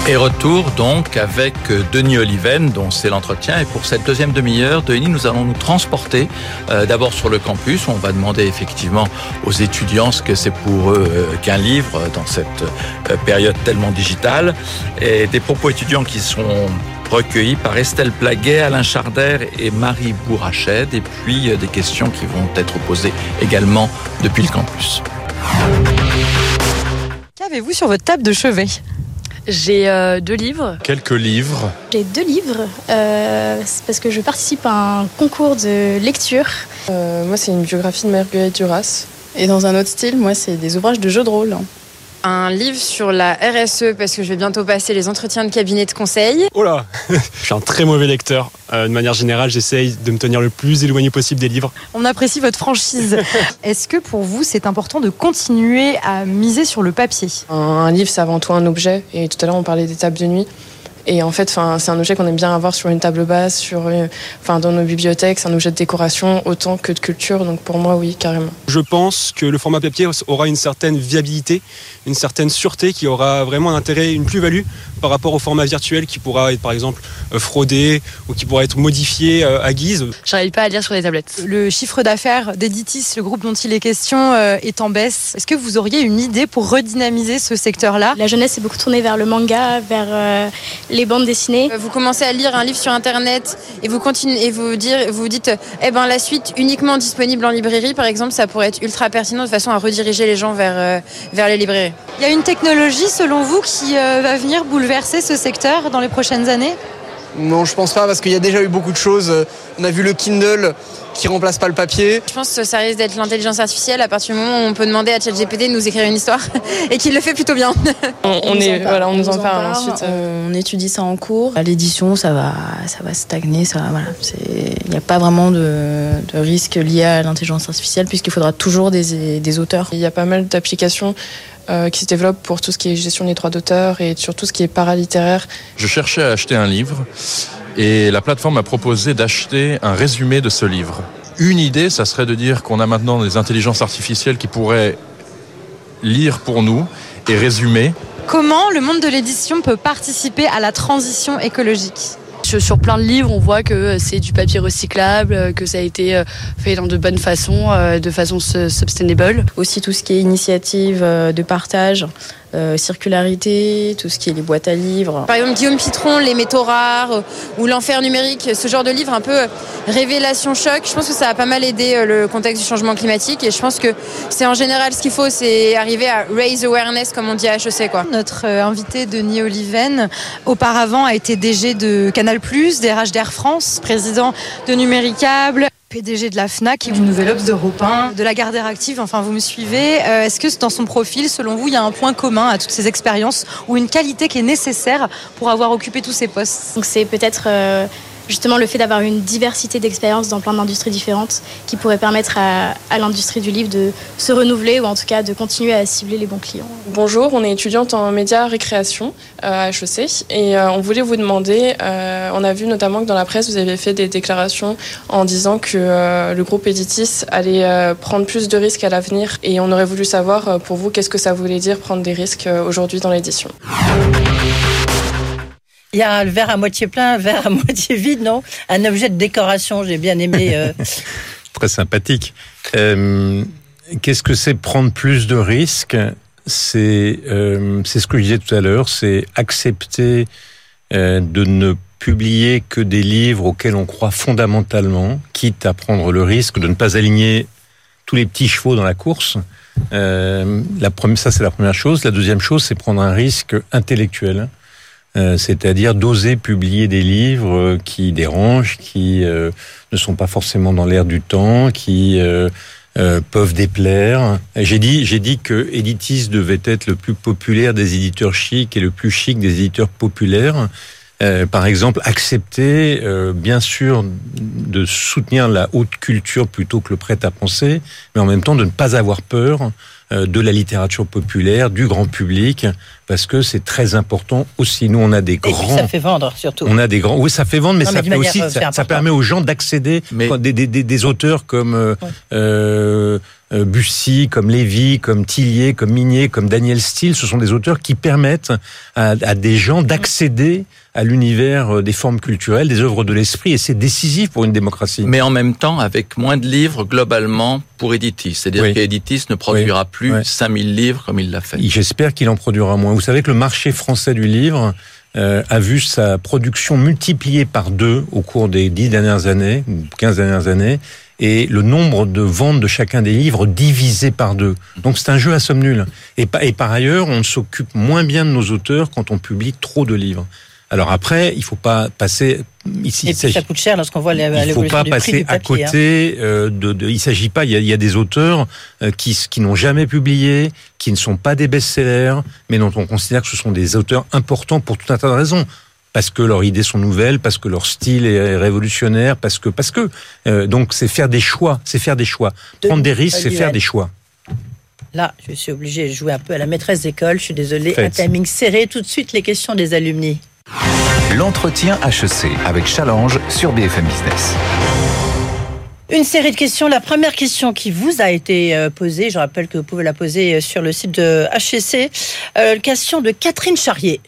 Et retour donc avec euh, Denis Oliven, dont c'est l'entretien. Et pour cette deuxième demi-heure, Denis, nous allons nous transporter euh, d'abord sur le campus. On va demander effectivement aux étudiants ce que c'est pour eux euh, qu'un livre dans cette période tellement digitale. Et des propos étudiants qui sont recueillis par Estelle Plaguet, Alain Charder et Marie Bourrached. Et puis des questions qui vont être posées également depuis le campus. Qu'avez-vous sur votre table de chevet? J'ai euh, deux livres. Quelques livres. J'ai deux livres euh, parce que je participe à un concours de lecture. Euh, moi, c'est une biographie de Marguerite Duras. Et dans un autre style, moi, c'est des ouvrages de jeux de rôle un livre sur la RSE parce que je vais bientôt passer les entretiens de cabinet de conseil. Oh là Je suis un très mauvais lecteur. Euh, de manière générale, j'essaye de me tenir le plus éloigné possible des livres. On apprécie votre franchise. Est-ce que pour vous, c'est important de continuer à miser sur le papier? Un livre, c'est avant tout un objet. Et tout à l'heure, on parlait des tables de nuit. Et en fait, c'est un objet qu'on aime bien avoir sur une table basse, sur, dans nos bibliothèques. C'est un objet de décoration autant que de culture. Donc pour moi, oui, carrément. Je pense que le format papier aura une certaine viabilité, une certaine sûreté qui aura vraiment un intérêt, une plus-value par rapport au format virtuel qui pourra être par exemple euh, fraudé ou qui pourra être modifié euh, à guise. J'arrive pas à lire sur les tablettes. Le chiffre d'affaires d'Editis, le groupe dont il est question, est en baisse. Est-ce que vous auriez une idée pour redynamiser ce secteur-là? La jeunesse est beaucoup tournée vers le manga, vers les bandes dessinées. Vous commencez à lire un livre sur internet et vous continuez et vous dire, vous dites, eh ben la suite uniquement disponible en librairie, par exemple, ça pourrait être ultra pertinent de façon à rediriger les gens vers euh, vers les librairies. Il y a une technologie, selon vous, qui euh, va venir bouleverser ce secteur dans les prochaines années Non, je pense pas parce qu'il y a déjà eu beaucoup de choses. On a vu le Kindle qui remplace pas le papier. Je pense que ça risque d'être l'intelligence artificielle à partir du moment où on peut demander à ChatGPT de nous écrire une histoire et qu'il le fait plutôt bien. On, est, voilà, on, nous en parle, ensuite. On étudie ça en cours. À l'édition, ça va, ça va stagner. Ça, voilà, il n'y a pas vraiment de, de risque lié à l'intelligence artificielle puisqu'il faudra toujours des, des auteurs. Il y a pas mal d'applications euh, qui se développent pour tout ce qui est gestion des droits d'auteur et sur tout ce qui est paralittéraire. Je cherchais à acheter un livre et la plateforme a proposé d'acheter un résumé de ce livre. Une idée, ça serait de dire qu'on a maintenant des intelligences artificielles qui pourraient lire pour nous et résumer. Comment le monde de l'édition peut participer à la transition écologique? Sur plein de livres, on voit que c'est du papier recyclable, que ça a été euh, fait dans de bonnes façons, euh, de façon sustainable. Aussi tout ce qui est initiative euh, de partage, euh, circularité, tout ce qui est les boîtes à livres. Par exemple, Guillaume Pitron, Les métaux rares euh, ou L'enfer numérique, ce genre de livre un peu révélation choc. Je pense que ça a pas mal aidé euh, le contexte du changement climatique et je pense que c'est en général ce qu'il faut, c'est arriver à raise awareness comme on dit à HEC. Quoi. Notre invité Denis Oliven, auparavant a été DG de Canal+, DRH d'Air France, président de Numéricable. PDG de la FNAC du Nouvel Obs d'Europe 1, de la Gardère Active, enfin vous me suivez. Euh, est-ce que dans son profil, selon vous, il y a un point commun à toutes ces expériences ou une qualité qui est nécessaire pour avoir occupé tous ces postes? Donc c'est peut-être euh, justement le fait d'avoir une diversité d'expériences dans plein d'industries différentes qui pourrait permettre à, l'industrie du livre de se renouveler ou en tout cas de continuer à cibler les bons clients. Bonjour, on est étudiante en médias récréation euh, à HEC et euh, on voulait vous demander, euh, on a vu notamment que dans la presse vous avez fait des déclarations en disant que le groupe Editis allait prendre plus de risques à l'avenir et on aurait voulu savoir pour vous qu'est-ce que ça voulait dire prendre des risques aujourd'hui dans l'édition? Il y a le verre à moitié plein, un verre à moitié vide, non? Un objet de décoration, j'ai bien aimé. Euh. Très sympathique. Euh, qu'est-ce que c'est prendre plus de risques? C'est euh, c'est ce que je disais tout à l'heure, c'est accepter de ne publier que des livres auxquels on croit fondamentalement, quitte à prendre le risque de ne pas aligner tous les petits chevaux dans la course. la première, ça c'est la première chose. La deuxième chose, c'est prendre un risque intellectuel c'est-à-dire d'oser publier des livres qui dérangent, qui ne sont pas forcément dans l'air du temps, qui peuvent déplaire. J'ai dit, j'ai dit que Editis devait être le plus populaire des éditeurs chics et le plus chic des éditeurs populaires. Euh, par exemple, accepter, euh, bien sûr, de soutenir la haute culture plutôt que le prêt à penser, mais en même temps de ne pas avoir peur euh, de la littérature populaire, du grand public, parce que c'est très important aussi. Nous, on a des grands. Et ça fait vendre surtout. On a des grands. Oui, ça fait vendre, mais ça fait aussi. Ça, permet aux gens d'accéder des, des, des, auteurs comme. Euh, euh, Bussy, comme Lévy, comme Tillier, comme Minier, comme Daniel Steele, ce sont des auteurs qui permettent à, des gens d'accéder à l'univers euh, des formes culturelles, des œuvres de l'esprit, et c'est décisif pour une démocratie. Mais en même temps, avec moins de livres globalement pour Editis. C'est-à-dire qu'Editis ne produira plus 5000 livres comme il l'a fait. J'espère qu'il en produira moins. Vous savez que le marché français du livre euh, a vu sa production multipliée par deux au cours des dix dernières années, ou quinze dernières années, et le nombre de ventes de chacun des livres divisé par deux. Donc c'est un jeu à somme nulle. Et, et par ailleurs, on s'occupe moins bien de nos auteurs quand on publie trop de livres. Alors après, il faut pas passer ici. Et puis ça coûte cher lorsqu'on voit les. Il faut pas passer à côté hein. euh, de, de. Il s'agit pas. Il y a, il y a des auteurs euh, qui qui n'ont jamais publié, qui ne sont pas des best-sellers, mais dont on considère que ce sont des auteurs importants pour tout un tas de raisons parce que leurs idées sont nouvelles, parce que leur style est révolutionnaire, parce que parce que euh, donc c'est faire des choix, c'est faire des choix. Prendre des risques, c'est faire des choix. Là, je suis obligé de jouer un peu à la maîtresse d'école. Je suis désolée, un timing serré. Tout de suite, les questions des alumni. L'entretien HEC avec Challenge sur BFM Business. Une série de questions. La première question qui vous a été euh, posée, je rappelle que vous pouvez la poser euh, sur le site de HEC, euh, question de Catherine Charrier.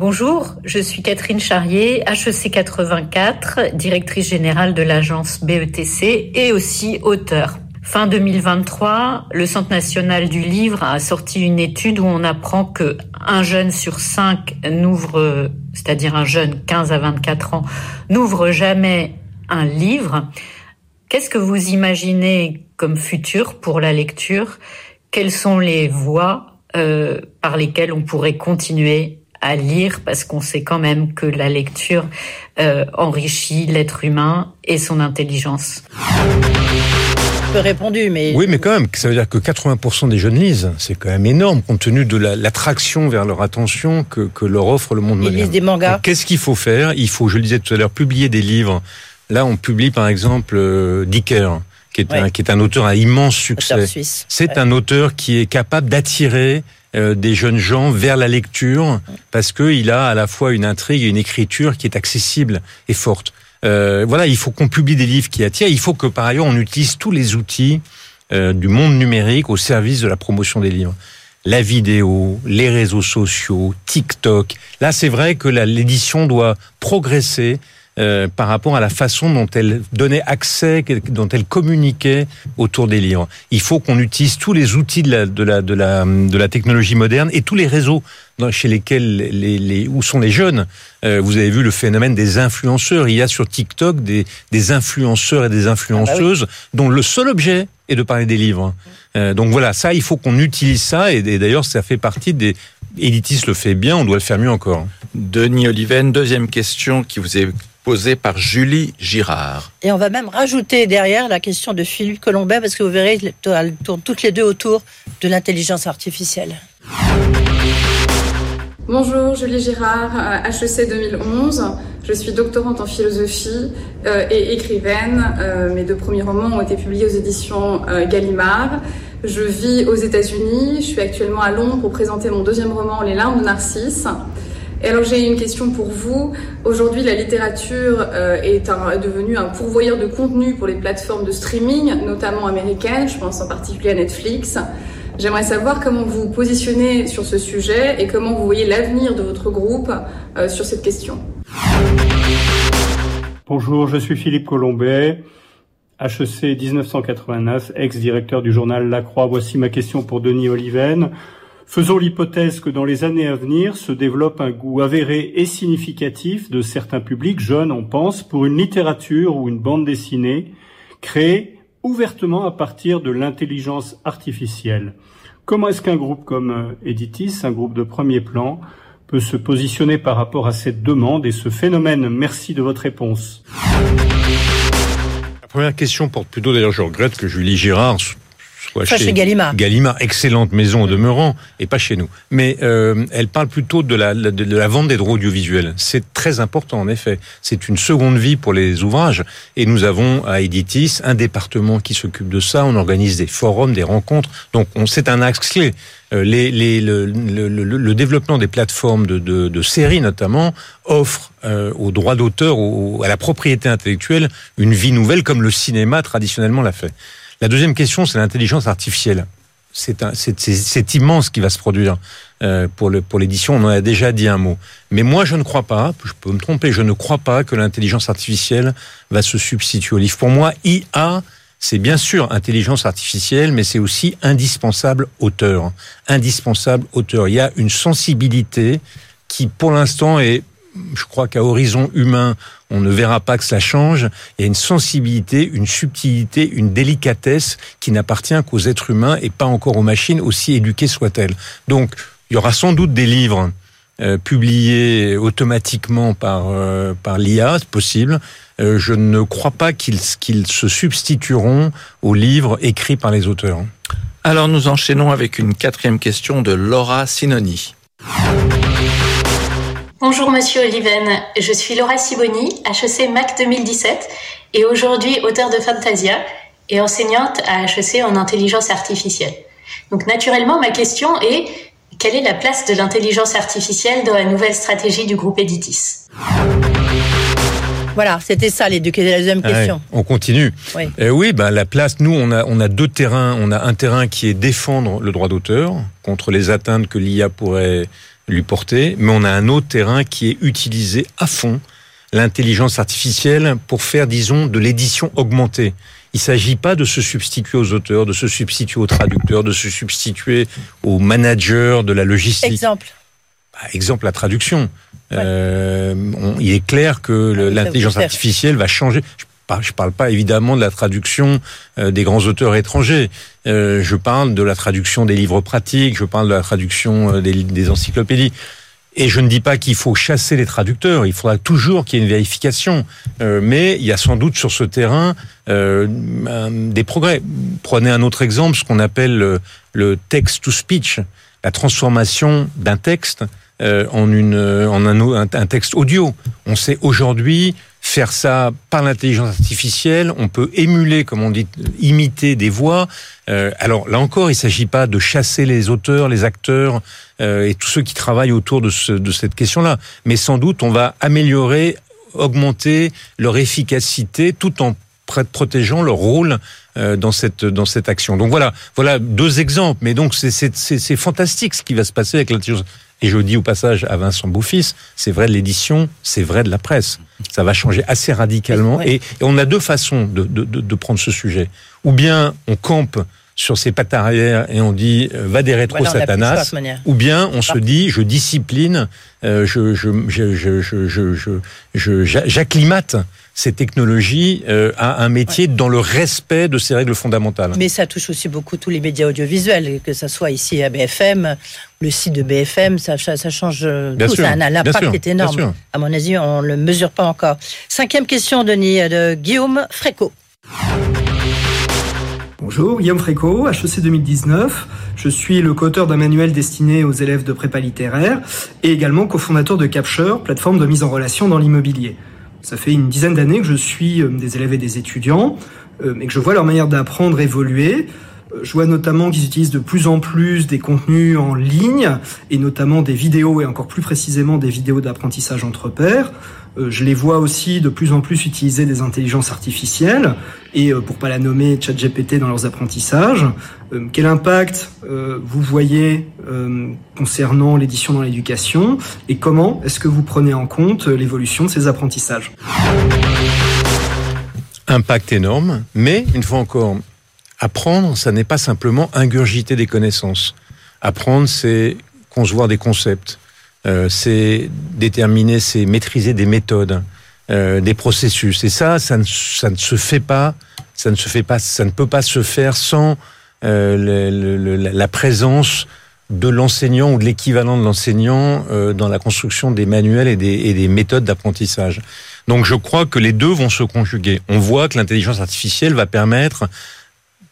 Bonjour, je suis Catherine Charrier, HEC 84, directrice générale de l'agence BETC et aussi auteur. Fin 2023, le Centre national du livre a sorti une étude où on apprend que un jeune sur cinq n'ouvre, c'est-à-dire un jeune 15 à 24 ans, n'ouvre jamais un livre. Qu'est-ce que vous imaginez comme futur pour la lecture? Quelles sont les voies euh, par lesquelles on pourrait continuer à lire parce qu'on sait quand même que la lecture euh, enrichit l'être humain et son intelligence. Peu répondu, mais oui, mais quand même, ça veut dire que 80% des jeunes lisent. C'est quand même énorme compte tenu de l'attraction vers leur attention que, que, leur offre le monde moderne. Ils lisent des mangas. Qu'est-ce qu'il faut faire? Il faut, je le disais tout à l'heure, publier des livres. Là, on publie par exemple euh, Dicker qui est, un, qui est un auteur à immense succès. C'est un auteur qui est capable d'attirer euh, des jeunes gens vers la lecture parce qu'il a à la fois une intrigue et une écriture qui est accessible et forte. Euh, voilà, il faut qu'on publie des livres qui attirent. Il faut que par ailleurs on utilise tous les outils euh, du monde numérique au service de la promotion des livres. La vidéo, les réseaux sociaux, TikTok. Là, c'est vrai que l'édition doit progresser euh, par rapport à la façon dont elle donnait accès, dont elle communiquait autour des livres. Il faut qu'on utilise tous les outils de la, de la, de la, de la technologie moderne et tous les réseaux chez lesquels les, les, où sont les jeunes. Euh, vous avez vu le phénomène des influenceurs. Il y a sur TikTok des, des influenceurs et des influenceuses ah bah dont le seul objet est de parler des livres. Euh, donc voilà, ça, il faut qu'on utilise ça. Et, et d'ailleurs, ça fait partie des. Editis le fait bien, on doit le faire mieux encore. Denis Oliven, deuxième question qui vous est posée par Julie Girard. Et on va même rajouter derrière la question de Philippe Colombet, parce que vous verrez, elles tournent toutes les deux autour de l'intelligence artificielle. Bonjour, Julie Girard, HEC 2011. Je suis doctorante en philosophie euh, et écrivaine. Euh, mes deux premiers romans ont été publiés aux éditions euh, Gallimard. Je vis aux États-Unis. Je suis actuellement à Londres pour présenter mon deuxième roman, Les larmes de Narcisse. Et alors j'ai une question pour vous. Aujourd'hui, la littérature euh, est, devenue un pourvoyeur de contenu pour les plateformes de streaming, notamment américaines. Je pense en particulier à Netflix. J'aimerais savoir comment vous vous positionnez sur ce sujet et comment vous voyez l'avenir de votre groupe euh, sur cette question. Bonjour, je suis Philippe Colombet, HEC 1989, ex-directeur du journal La Croix. Voici ma question pour Denis Oliven. Faisons l'hypothèse que dans les années à venir se développe un goût avéré et significatif de certains publics jeunes, on pense, pour une littérature ou une bande dessinée créée ouvertement à partir de l'intelligence artificielle. Comment est-ce qu'un groupe comme euh, Editis, un groupe de premier plan, peut se positionner par rapport à cette demande et ce phénomène? Merci de votre réponse. La première question porte plutôt, d'ailleurs je regrette que Julie Girard soit chez, Gallimard. Gallimard, excellente maison au demeurant, et pas chez nous. Mais euh, elle parle plutôt de la, de, la vente des droits audiovisuels. C'est très important, en effet. C'est une seconde vie pour les ouvrages. Et nous avons à Editis un département qui s'occupe de ça. On organise des forums, des rencontres. Donc c'est un axe clé. Euh, les, les, le, le, le, développement des plateformes de, de, de séries notamment offre euh, aux droits d'auteur, à la propriété intellectuelle, une vie nouvelle comme le cinéma traditionnellement l'a fait. La deuxième question, c'est l'intelligence artificielle. C'est immense ce qui va se produire euh, pour l'édition. On en a déjà dit un mot. Mais moi, je ne crois pas, je peux me tromper, je ne crois pas que l'intelligence artificielle va se substituer au livre. Pour moi, IA, c'est bien sûr intelligence artificielle, mais c'est aussi indispensable auteur. Indispensable auteur. Il y a une sensibilité qui, pour l'instant, est je crois qu'à horizon humain, on ne verra pas que ça change. Il y a une sensibilité, une subtilité, une délicatesse qui n'appartient qu'aux êtres humains et pas encore aux machines, aussi éduquées soient-elles. Donc, il y aura sans doute des livres euh, publiés automatiquement par euh, par l'IA, c'est possible. Euh, je ne crois pas qu'ils se substitueront aux livres écrits par les auteurs. Alors nous enchaînons avec une quatrième question de Laura Sinoni. Bonjour Monsieur Oliven, je suis Laura Siboni, HEC MAC 2017 et aujourd'hui auteur de Fantasia et enseignante à HEC en intelligence artificielle. Donc naturellement ma question est quelle est la place de l'intelligence artificielle dans la nouvelle stratégie du groupe Editis? Voilà, c'était ça les deux, la deuxième ah question? on continue. Oui, euh, oui ben, la place, nous, on a, on a deux terrains. On a un terrain qui est défendre le droit d'auteur contre les atteintes que l'IA pourrait lui porter, mais on a un autre terrain qui est utilisé à fond, l'intelligence artificielle, pour faire, disons, de l'édition augmentée. Il ne s'agit pas de se substituer aux auteurs, de se substituer aux traducteurs, de se substituer aux managers de la logistique. Exemple. Bah, exemple, la traduction. Euh, il est clair que ah l'intelligence artificielle va changer. Je parle pas évidemment de la traduction euh, des grands auteurs étrangers. Euh, je parle de la traduction des livres pratiques. Je parle de la traduction euh, des, encyclopédies. Et je ne dis pas qu'il faut chasser les traducteurs, il faudra toujours qu'il y ait une vérification. mais il y a sans doute sur ce terrain euh, des progrès. Prenez un autre exemple, ce qu'on appelle le, text-to-speech, la transformation d'un texte en, un, texte audio. On sait aujourd'hui faire ça par l'intelligence artificielle. On peut émuler, comme on dit, imiter des voix. Euh, alors là encore, il ne s'agit pas de chasser les auteurs, les acteurs euh, et tous ceux qui travaillent autour de, ce, de cette question-là. Mais sans doute, on va améliorer, augmenter leur efficacité tout en protégeant leur rôle euh, dans cette dans cette action. Donc voilà, voilà deux exemples. Mais donc c'est fantastique ce qui va se passer avec l'intelligence et je dis au passage à Vincent Beaufils, c'est vrai de l'édition, c'est vrai de la presse. Ça va changer assez radicalement. Et, on a deux façons de, de, de, prendre ce sujet. Ou bien on campe sur ses pattes arrière et on dit euh, va des rétro satanas ou bien on se dit je discipline euh, je je je je je je j'acclimate ces technologies euh, à un métier dans le respect de ces règles fondamentales. Mais ça touche aussi beaucoup tous les médias audiovisuels, que ce soit ici à BFM, le site de BFM, ça, ça, change tout. ça a un impact qui est énorme. À mon avis, on ne le mesure pas encore. Cinquième question, Denis, de Guillaume Fréco. Bonjour, Guillaume Fréco, HEC 2019. Je suis le co-auteur d'un manuel destiné aux élèves de prépa littéraire et également cofondateur de Capture, plateforme de mise en relation dans l'immobilier. Ça fait une dizaine d'années que je suis euh, des élèves et des étudiants euh, et que je vois leur manière d'apprendre évoluer. Euh, je vois notamment qu'ils utilisent de plus en plus des contenus en ligne et notamment des vidéos et encore plus précisément des vidéos d'apprentissage entre pairs. Je les vois aussi de plus en plus utiliser des intelligences artificielles et pour pas la nommer ChatGPT dans leurs apprentissages. Quel impact vous voyez concernant l'édition dans l'éducation et comment est-ce que vous prenez en compte l'évolution de ces apprentissages? Impact énorme, mais une fois encore, apprendre, ça n'est pas simplement ingurgiter des connaissances. Apprendre, c'est concevoir des concepts, euh, c'est déterminer, c'est maîtriser des méthodes, euh, des processus. Et ça, ça ne, ça ne se fait pas, ça ne se fait pas, ça ne peut pas se faire sans euh, la présence de l'enseignant ou de l'équivalent de l'enseignant euh, dans la construction des manuels et des, et des méthodes d'apprentissage. Donc je crois que les deux vont se conjuguer. On voit que l'intelligence artificielle va permettre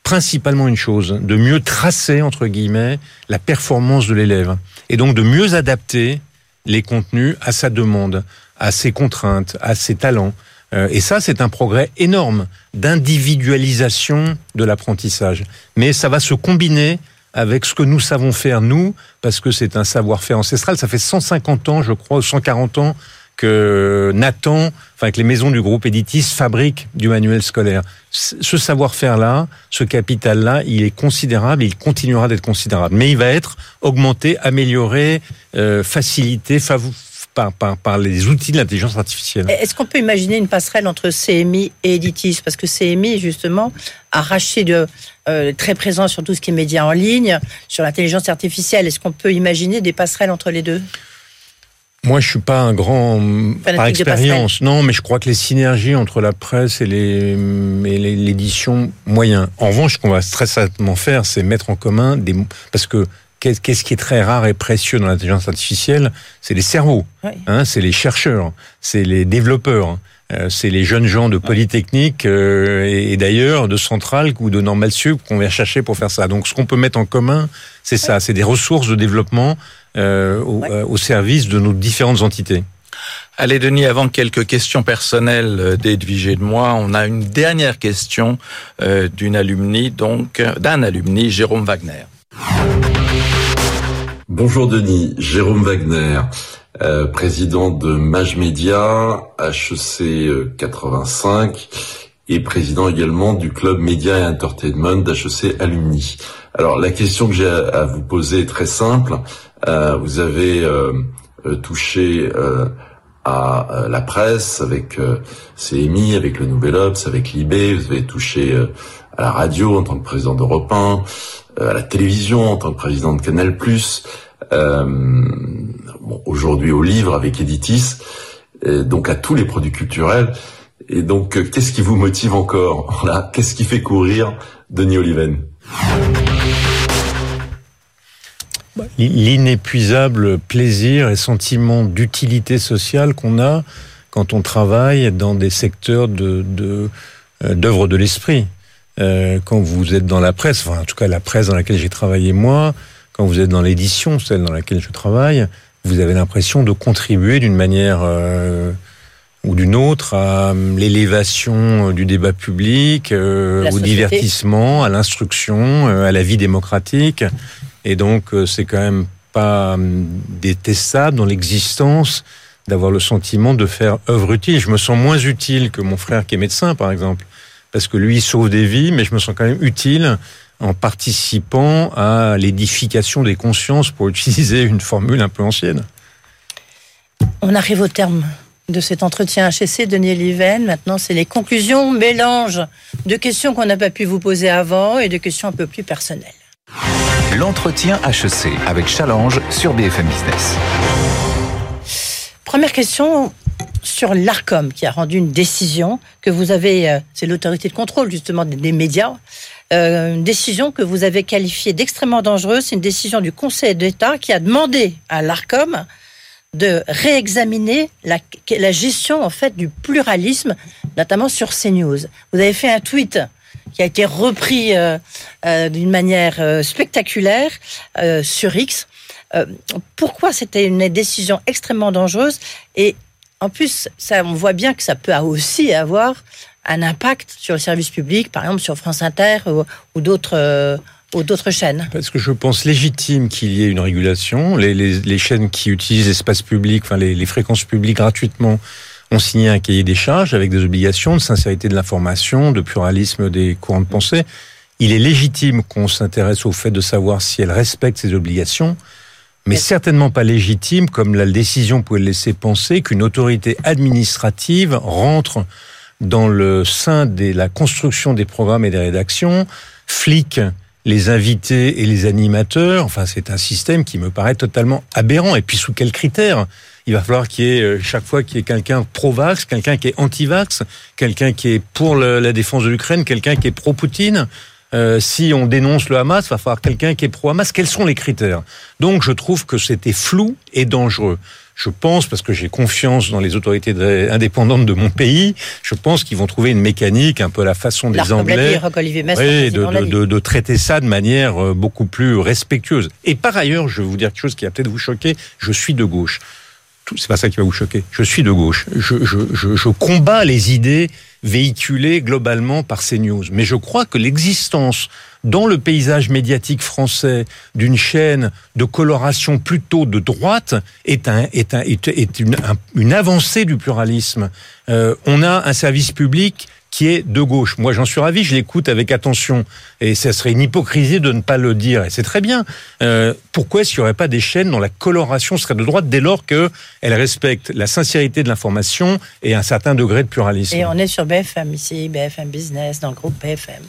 principalement une chose, de mieux tracer, entre guillemets, la performance de l'élève. Et donc de mieux adapter les contenus à sa demande, à ses contraintes, à ses talents. Euh, et ça, c'est un progrès énorme d'individualisation de l'apprentissage. Mais ça va se combiner avec ce que nous savons faire, nous, parce que c'est un savoir-faire ancestral. Ça fait 150 ans, je crois, ou 140 ans que Nathan, enfin que les maisons du groupe Editis fabriquent du manuel scolaire. Ce savoir-faire-là, ce capital-là, il est considérable, il continuera d'être considérable, mais il va être augmenté, amélioré, euh, facilité, par, les outils de l'intelligence artificielle. Est-ce qu'on peut imaginer une passerelle entre CMI et Editis? Parce que CMI, justement, a racheté de, euh, très présent sur tout ce qui est médias en ligne, sur l'intelligence artificielle. Est-ce qu'on peut imaginer des passerelles entre les deux? Moi, je suis pas un grand par expérience, non, mais je crois que les synergies entre la presse et les l'édition moyen. En revanche, ce qu'on va très certainement faire, c'est mettre en commun des parce que qu'est-ce qui est très rare et précieux dans l'intelligence artificielle, c'est les cerveaux, hein, c'est les chercheurs, c'est les développeurs. Euh, c'est les jeunes gens de Polytechnique euh, et, d'ailleurs de Centrale ou de Normal Sup qu'on vient chercher pour faire ça. Donc ce qu'on peut mettre en commun, c'est ça, c'est des ressources de développement euh, au, service de nos différentes entités. Allez Denis, avant quelques questions personnelles d'Edwige et de moi, on a une dernière question d'une alumni, donc d'un alumni, Jérôme Wagner. Bonjour Denis, Jérôme Wagner. Euh, président de Mage Media, HEC 85 et président également du club Média et Entertainment d'HEC Alumni. Alors la question que j'ai à, vous poser est très simple. Euh, vous avez euh, touché à la presse avec CMI, avec le Nouvel Obs, avec Libé, vous avez touché à la radio en tant que président d'Europe 1, à la télévision en tant que président de Canal+, euh, bon, aujourd'hui au livre avec Editis, donc à tous les produits culturels. Et donc, euh, qu'est-ce qui vous motive encore là? Qu'est-ce qui fait courir Denis Oliven? L'inépuisable plaisir et sentiment d'utilité sociale qu'on a quand on travaille dans des secteurs de euh, d'œuvre de, l'esprit. Euh, quand vous êtes dans la presse, enfin en tout cas la presse dans laquelle j'ai travaillé moi, quand vous êtes dans l'édition, celle dans laquelle je travaille, vous avez l'impression de contribuer d'une manière euh, ou d'une autre à euh, l'élévation du débat public, euh, au divertissement, à l'instruction, à la vie démocratique. Et donc, c'est quand même pas détestable dans l'existence d'avoir le sentiment de faire œuvre utile. Je me sens moins utile que mon frère qui est médecin, par exemple, parce que lui, il sauve des vies, mais je me sens quand même utile en participant à l'édification des consciences, pour utiliser une formule un peu ancienne. On arrive au terme de cet entretien HSC, Denis Liven. Maintenant, c'est les conclusions, mélange de questions qu'on n'a pas pu vous poser avant et de questions un peu plus personnelles. L'entretien HEC avec Challenge sur BFM Business. Première question sur l'ARCOM qui a rendu une décision que vous avez, euh, c'est l'autorité de contrôle justement des médias, euh, une décision que vous avez qualifiée d'extrêmement dangereuse. C'est une décision du Conseil d'État qui a demandé à l'ARCOM de réexaminer la, gestion en fait du pluralisme, notamment sur CNews. Vous avez fait un tweet qui a été repris euh, euh, d'une manière spectaculaire sur X. pourquoi c'était une décision extrêmement dangereuse et en plus, on voit bien que ça peut aussi avoir un impact sur le service public, par exemple sur France Inter ou, d'autres euh, ou d'autres chaînes Parce que je pense légitime qu'il y ait une régulation. Les, les, les chaînes qui utilisent l'espace public, enfin les, les, fréquences publiques gratuitement, ont signé un cahier des charges avec des obligations de sincérité de l'information, de pluralisme des courants de pensée. Il est légitime qu'on s'intéresse au fait de savoir si elles respectent ces obligations, mais certainement pas légitime, comme la décision pouvait laisser penser, qu'une autorité administrative rentre dans le sein de la construction des programmes et des rédactions, flic les invités et les animateurs. Enfin, c'est un système qui me paraît totalement aberrant. Et puis, sous quels critères? Il va falloir qu'il y ait, euh, chaque fois qu'il y ait quelqu'un pro-vax, quelqu'un qui est anti-vax, quelqu'un qui est pour la défense de l'Ukraine, quelqu'un qui est pro-Poutine. Euh, si on dénonce le Hamas, il va falloir quelqu'un qui est pro-Hamas. Quels sont les critères? Donc je trouve que c'était flou et dangereux je pense, parce que j'ai confiance dans les autorités indépendantes de mon pays, je pense qu'ils vont trouver une mécanique un peu à la façon des Anglais oui, de, de, de, traiter ça de manière euh, beaucoup plus respectueuse. Et par ailleurs, je vais vous dire quelque chose qui va peut-être vous choquer, je suis de gauche c'est pas ça qui va vous choquer. Je suis de gauche. Je, je, je, je, combats les idées véhiculées globalement par ces news. Mais je crois que l'existence dans le paysage médiatique français d'une chaîne de coloration plutôt de droite est, un, est, un, est, une, avancée du pluralisme. Euh, on a un service public qui est de gauche. Moi, j'en suis ravi, je l'écoute avec attention. Et ça serait une hypocrisie de ne pas le dire. Et c'est très bien. Euh, pourquoi qu'il n'y aurait pas des chaînes dont la coloration serait de droite dès lors qu'elles respectent la sincérité de l'information et un certain degré de pluralisme? Et on est sur BFM ici, BFM Business, dans le groupe BFM.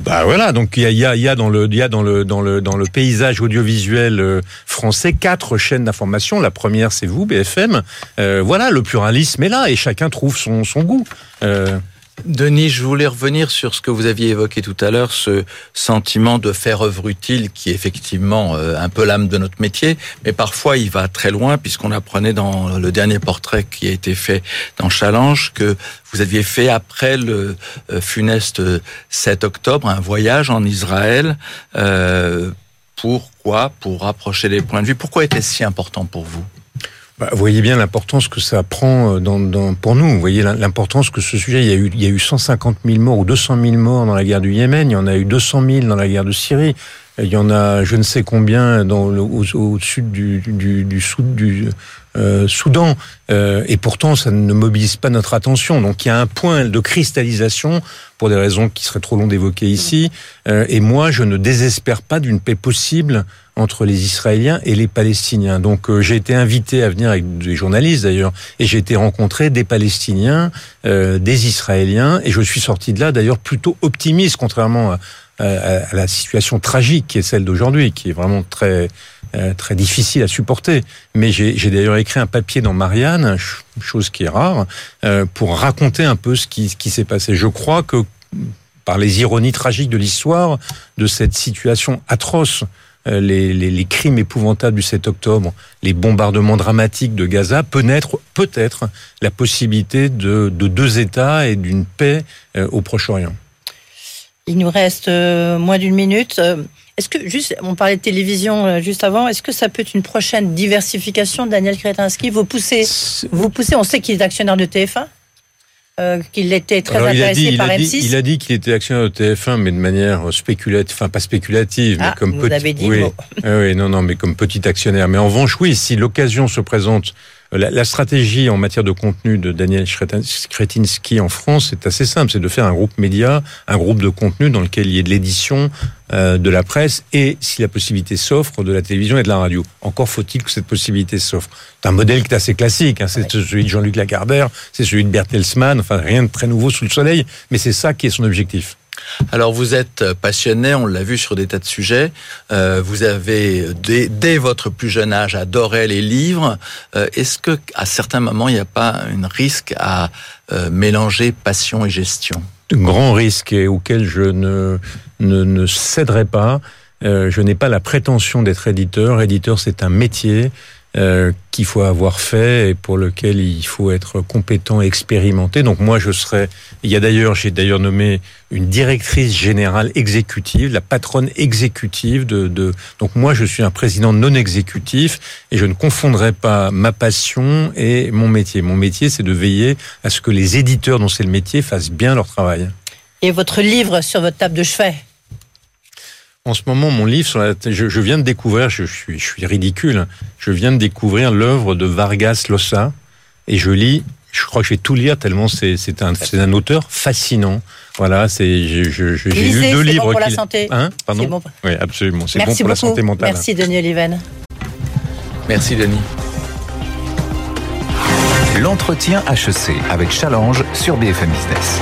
Bah voilà, donc il y a, y a, dans le y a dans le dans le dans le paysage audiovisuel euh, français quatre chaînes d'information. La première c'est vous BFM. Euh, voilà, le pluralisme est là et chacun trouve son son goût. Euh, Denis, je voulais revenir sur ce que vous aviez évoqué tout à l'heure, ce sentiment de faire œuvre utile qui est effectivement euh, un peu l'âme de notre métier, mais parfois il va très loin puisqu'on apprenait dans le dernier portrait qui a été fait dans Challenge que vous aviez fait après le euh, funeste 7 octobre un voyage en Israël. Euh, pourquoi Pour rapprocher les points de vue. Pourquoi était-ce si important pour vous? Bah, voyez bien l'importance que ça prend euh, pour nous. Vous voyez l'importance que ce sujet. Il y a eu, il y a eu 150 000 morts ou 200 000 morts dans la guerre du Yémen. Il y en a eu 200 000 dans la guerre de Syrie. Il y en a, je ne sais combien, au, au, sud du, du, du, sud, du euh, Soudan. Euh, et pourtant, ça ne mobilise pas notre attention. Donc, il y a un point de cristallisation pour des raisons qui seraient trop longs d'évoquer ici. Euh, et moi, je ne désespère pas d'une paix possible entre les Israéliens et les Palestiniens. Donc euh, j'ai été invité à venir avec des journalistes d'ailleurs, et j'ai été rencontrer des Palestiniens, des Israéliens, et je suis sorti de là d'ailleurs plutôt optimiste, contrairement à, la situation tragique qui est celle d'aujourd'hui, qui est vraiment très euh, très difficile à supporter. Mais j'ai d'ailleurs écrit un papier dans Marianne, chose qui est rare, pour raconter un peu ce qui, s'est passé. Je crois que par les ironies tragiques de l'histoire, de cette situation atroce euh, les, crimes épouvantables du 7 octobre, les bombardements dramatiques de Gaza, peut être peut-être la possibilité de, de, deux États et d'une paix euh, au Proche-Orient. Il nous reste euh, moins d'une minute. Est-ce que, juste, on parlait de télévision juste avant, est-ce que ça peut être une prochaine diversification, Daniel Kretinsky? Vous poussez, vous poussez, on sait qu'il est actionnaire de TF1 euh, qu'il était très intéressé par M6 Il a dit qu'il était actionnaire de TF1, mais de manière spéculative, enfin pas spéculative, mais ah, comme vous petit. Avez dit oui. Ah oui, non, non, mais comme petit actionnaire. Mais en revanche, oui, si l'occasion se présente la, stratégie en matière de contenu de Daniel Kretinsky en France est assez simple, c'est de faire un groupe média, un groupe de contenu dans lequel il y ait de l'édition, euh, de la presse et, si la possibilité s'offre, de la télévision et de la radio. Encore faut-il que cette possibilité s'offre. C'est un modèle qui est assez classique, hein, c'est celui de Jean-Luc Lagardère, c'est celui de Bertelsmann, enfin rien de très nouveau sous le soleil, mais c'est ça qui est son objectif. Alors vous êtes passionné, on l'a vu sur des tas de sujets. Euh, vous avez dès, votre plus jeune âge adoré les livres. Euh, est-ce que à certains moments il n'y a pas un risque à euh, mélanger passion et gestion? Un grand risque auquel je ne ne, ne céderai pas. je n'ai pas la prétention d'être éditeur. Éditeur, c'est un métier. Euh, qu'il faut avoir fait et pour lequel il faut être compétent et expérimenté. Donc moi je serais il y a d'ailleurs j'ai d'ailleurs nommé une directrice générale exécutive, la patronne exécutive de, de donc moi je suis un président non exécutif et je ne confondrai pas ma passion et mon métier. Mon métier c'est de veiller à ce que les éditeurs dont c'est le métier fassent bien leur travail. Et votre livre sur votre table de chevet? En ce moment, mon livre, sur la, je, je, viens de découvrir, je suis, je suis ridicule, je viens de découvrir l'œuvre de Vargas Llosa et je lis, je crois que je vais tout lire tellement c'est un, un auteur fascinant. Voilà, c'est j'ai lu deux livres. Bon pour la santé. Hein Pardon. Bon. Oui, absolument. C'est bon pour beaucoup. la santé mentale. Merci Denis Oliven. Merci Denis. L'entretien HEC avec Challenge sur BFM Business.